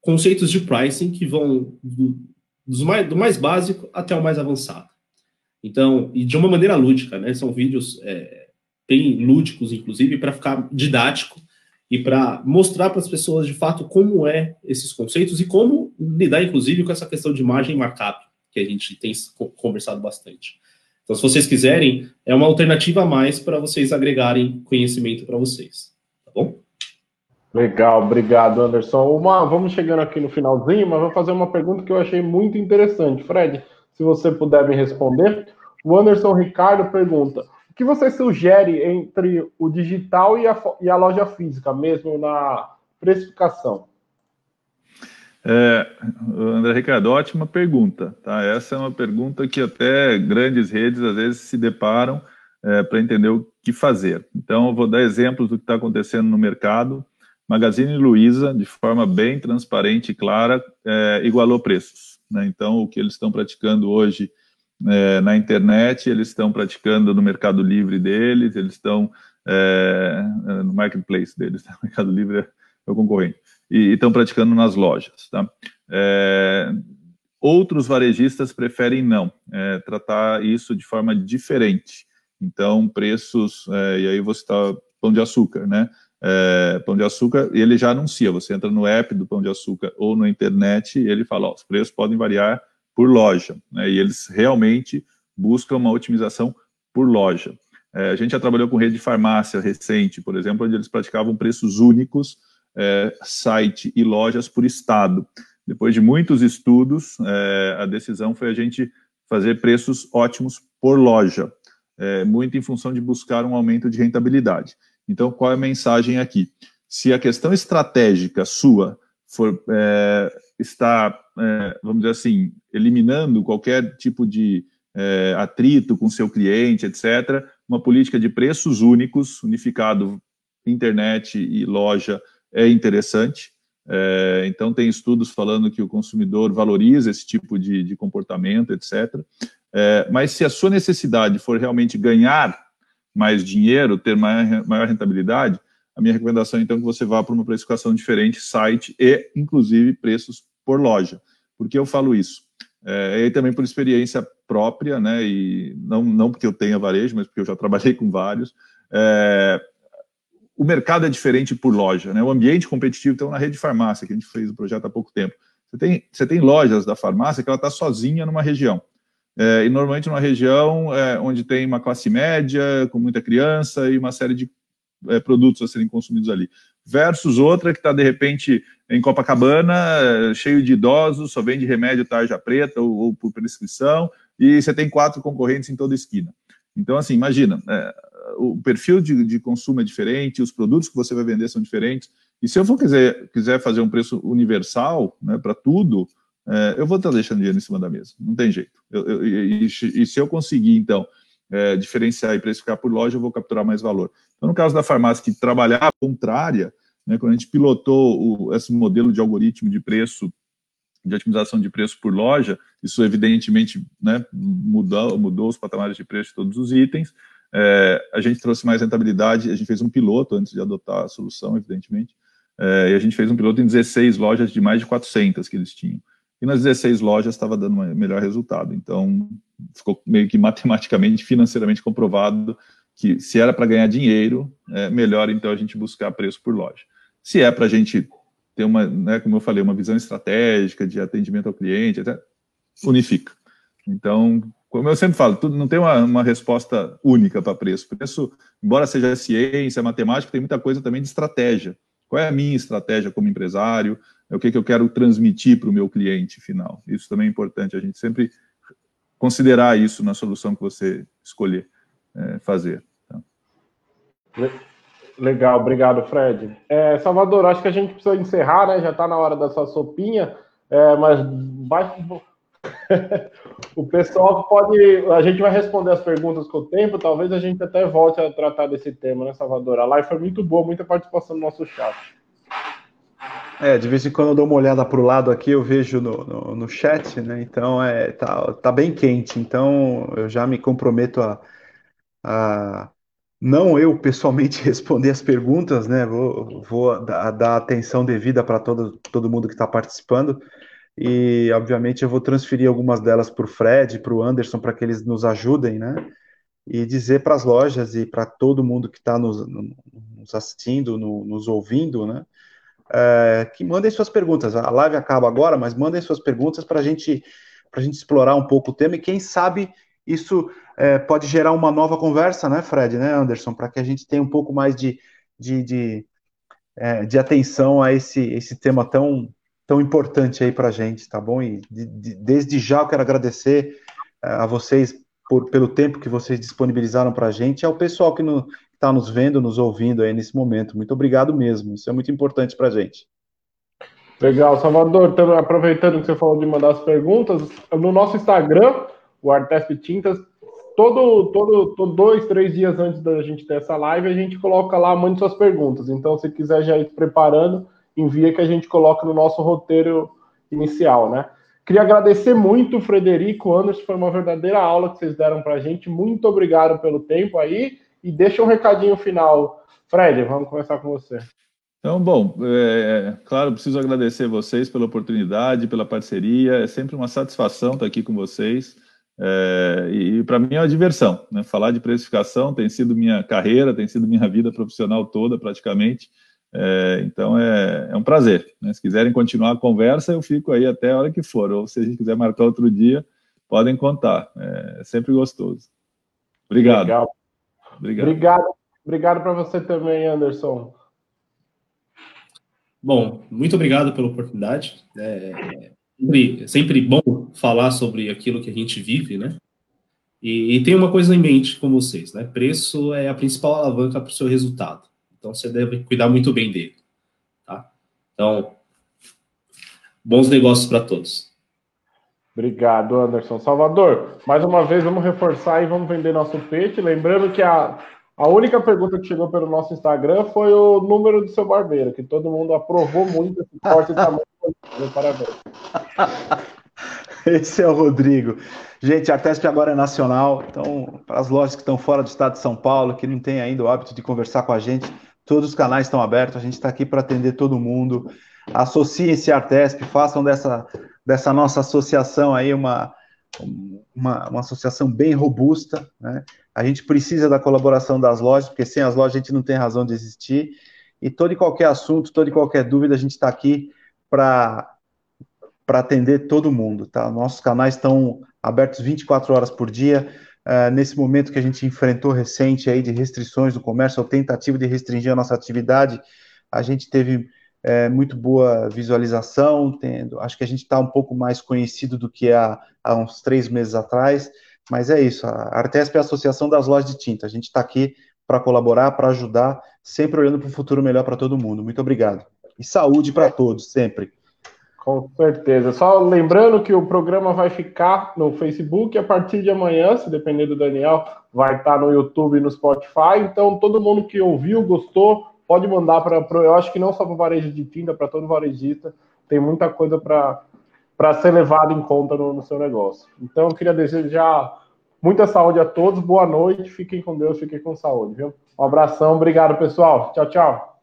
conceitos de pricing que vão do, mais, do mais básico até o mais avançado. Então, e de uma maneira lúdica, né? São vídeos é, bem lúdicos, inclusive, para ficar didático e para mostrar para as pessoas de fato como é esses conceitos e como lidar, inclusive, com essa questão de margem markup, que a gente tem conversado bastante. Então, se vocês quiserem, é uma alternativa a mais para vocês agregarem conhecimento para vocês. Tá bom?
Legal, obrigado, Anderson. Uma, vamos chegando aqui no finalzinho, mas vou fazer uma pergunta que eu achei muito interessante. Fred, se você puder me responder. O Anderson Ricardo pergunta: o que você sugere entre o digital e a, e a loja física, mesmo na precificação?
É, André Ricardo, ótima pergunta. Tá? Essa é uma pergunta que até grandes redes às vezes se deparam é, para entender o que fazer. Então, eu vou dar exemplos do que está acontecendo no mercado. Magazine Luiza, de forma bem transparente e clara, é, igualou preços. Né? Então, o que eles estão praticando hoje é, na internet, eles estão praticando no Mercado Livre deles, eles estão é, no marketplace deles, tá? o Mercado Livre é o concorrente, e estão praticando nas lojas. Tá? É, outros varejistas preferem não, é, tratar isso de forma diferente. Então, preços, é, e aí você está pão de açúcar, né? é, Pão de Açúcar, ele já anuncia, você entra no app do Pão de Açúcar ou na internet ele fala, ó, os preços podem variar por loja, né, e eles realmente buscam uma otimização por loja. É, a gente já trabalhou com rede de farmácia recente, por exemplo, onde eles praticavam preços únicos, é, site e lojas por estado. Depois de muitos estudos, é, a decisão foi a gente fazer preços ótimos por loja, é, muito em função de buscar um aumento de rentabilidade. Então, qual é a mensagem aqui? Se a questão estratégica sua for é, está, é, vamos dizer assim, eliminando qualquer tipo de é, atrito com seu cliente, etc., uma política de preços únicos, unificado internet e loja, é interessante. É, então, tem estudos falando que o consumidor valoriza esse tipo de, de comportamento, etc. É, mas se a sua necessidade for realmente ganhar mais dinheiro, ter maior, maior rentabilidade, a minha recomendação então é que você vá para uma precificação diferente, site e, inclusive, preços por loja. Por que eu falo isso? É, e também por experiência própria, né, e não, não porque eu tenha varejo, mas porque eu já trabalhei com vários, é, o mercado é diferente por loja, né, o ambiente competitivo, então na rede de farmácia, que a gente fez o projeto há pouco tempo, você tem, você tem lojas da farmácia que ela está sozinha numa região, é, e normalmente numa região é, onde tem uma classe média, com muita criança e uma série de é, produtos a serem consumidos ali. Versus outra que está, de repente, em Copacabana, cheio de idosos, só vende remédio tarja preta ou, ou, por prescrição, e você tem quatro concorrentes em toda esquina. Então, assim, imagina, é, o perfil de, de, consumo é diferente, os produtos que você vai vender são diferentes, e se eu for quiser, quiser fazer um preço universal né, para tudo, é, eu vou estar deixando dinheiro em cima da mesa, não tem jeito. Eu, eu, e, e, se eu conseguir, então, é, diferenciar e precificar por loja, eu vou capturar mais valor. Então, no caso da farmácia que trabalhava contrária, né, quando a gente pilotou o, esse modelo de algoritmo de preço, de otimização de preço por loja, isso evidentemente né, mudou, mudou os patamares de preço de todos os itens. É, a gente trouxe mais rentabilidade, a gente fez um piloto antes de adotar a solução, evidentemente, é, e a gente fez um piloto em 16 lojas de mais de 400 que eles tinham e nas 16 lojas estava dando um melhor resultado. Então, ficou meio que matematicamente, financeiramente comprovado que se era para ganhar dinheiro, é melhor então a gente buscar preço por loja. Se é para a gente ter uma, né, como eu falei, uma visão estratégica de atendimento ao cliente, até unifica. Então, como eu sempre falo, tudo, não tem uma, uma resposta única para preço. Preço, embora seja ciência, matemática, tem muita coisa também de estratégia. Qual é a minha estratégia como empresário? É o que, que eu quero transmitir para o meu cliente final. Isso também é importante, a gente sempre considerar isso na solução que você escolher é, fazer. Tá?
Legal, obrigado, Fred. É, Salvador, acho que a gente precisa encerrar, né? Já está na hora da sua sopinha, é, mas vai. o pessoal pode. A gente vai responder as perguntas com o tempo, talvez a gente até volte a tratar desse tema, né, Salvador? A live foi muito boa, muita participação no nosso chat.
É, de vez em quando eu dou uma olhada para o lado aqui, eu vejo no, no, no, chat, né? Então é, tá, tá bem quente. Então eu já me comprometo a, a não eu pessoalmente responder as perguntas, né? Vou, vou dar, atenção devida para todo, todo mundo que está participando. E, obviamente, eu vou transferir algumas delas para o Fred, para o Anderson, para que eles nos ajudem, né? E dizer para as lojas e para todo mundo que está nos, nos, assistindo, no, nos ouvindo, né? É, que mandem suas perguntas. A live acaba agora, mas mandem suas perguntas para gente, a gente explorar um pouco o tema e quem sabe isso é, pode gerar uma nova conversa, né, Fred, né, Anderson, para que a gente tenha um pouco mais de, de, de, é, de atenção a esse, esse tema tão, tão importante aí para a gente, tá bom? E de, de, desde já eu quero agradecer é, a vocês por, pelo tempo que vocês disponibilizaram para a gente ao pessoal que está nos vendo, nos ouvindo aí nesse momento. Muito obrigado mesmo, isso é muito importante para a gente.
Legal, Salvador, aproveitando que você falou de mandar as perguntas, no nosso Instagram, o Artesp Tintas, todo, todo, todo dois, três dias antes da gente ter essa live, a gente coloca lá, mande suas perguntas. Então, se quiser já ir preparando, envia que a gente coloca no nosso roteiro inicial, né? Queria agradecer muito, Frederico, Anderson, foi uma verdadeira aula que vocês deram para a gente. Muito obrigado pelo tempo aí. E deixa um recadinho final. Fred, vamos começar com você.
Então, bom, é, claro, preciso agradecer vocês pela oportunidade, pela parceria. É sempre uma satisfação estar aqui com vocês. É, e para mim é uma diversão. Né? Falar de precificação tem sido minha carreira, tem sido minha vida profissional toda, praticamente. É, então é, é, um prazer. Né? Se quiserem continuar a conversa, eu fico aí até a hora que for. Ou se a gente quiser marcar outro dia, podem contar. É, é sempre gostoso. Obrigado.
Legal. Obrigado. Obrigado, obrigado para você também, Anderson.
Bom, muito obrigado pela oportunidade. É sempre, sempre bom falar sobre aquilo que a gente vive, né? E, e tem uma coisa em mente com vocês, né? Preço é a principal alavanca para o seu resultado. Então você deve cuidar muito bem dele. Tá? Então, bons negócios para todos.
Obrigado, Anderson. Salvador, mais uma vez vamos reforçar e vamos vender nosso peixe. Lembrando que a, a única pergunta que chegou pelo nosso Instagram foi o número do seu barbeiro, que todo mundo aprovou muito esse corte tamanho. Parabéns.
Esse é o Rodrigo. Gente, a Tesp agora é nacional, então, para as lojas que estão fora do estado de São Paulo, que não têm ainda o hábito de conversar com a gente, Todos os canais estão abertos, a gente está aqui para atender todo mundo. Associem-se à Artesp, façam dessa, dessa nossa associação aí uma, uma, uma, associação bem robusta. Né? A gente precisa da colaboração das lojas, porque sem as lojas a gente não tem razão de existir. E todo e qualquer assunto, toda e qualquer dúvida, a gente está aqui para atender todo mundo. Tá? Nossos canais estão abertos 24 horas por dia. Uh, nesse momento que a gente enfrentou recente aí de restrições do comércio, ou tentativa de restringir a nossa atividade, a gente teve é, muito boa visualização, tendo, acho que a gente está um pouco mais conhecido do que há, há uns três meses atrás, mas é isso, a Artesp é a Associação das Lojas de Tinta, a gente está aqui para colaborar, para ajudar, sempre olhando para um futuro melhor para todo mundo. Muito obrigado. E saúde para todos, sempre.
Com certeza. Só lembrando que o programa vai ficar no Facebook a partir de amanhã, se depender do Daniel, vai estar no YouTube e no Spotify. Então, todo mundo que ouviu, gostou, pode mandar para. Eu acho que não só para o varejo de tinta, para todo varejista. Tem muita coisa para ser levado em conta no, no seu negócio. Então, eu queria desejar muita saúde a todos, boa noite, fiquem com Deus, fiquem com saúde, viu? Um abração, obrigado, pessoal. Tchau, tchau.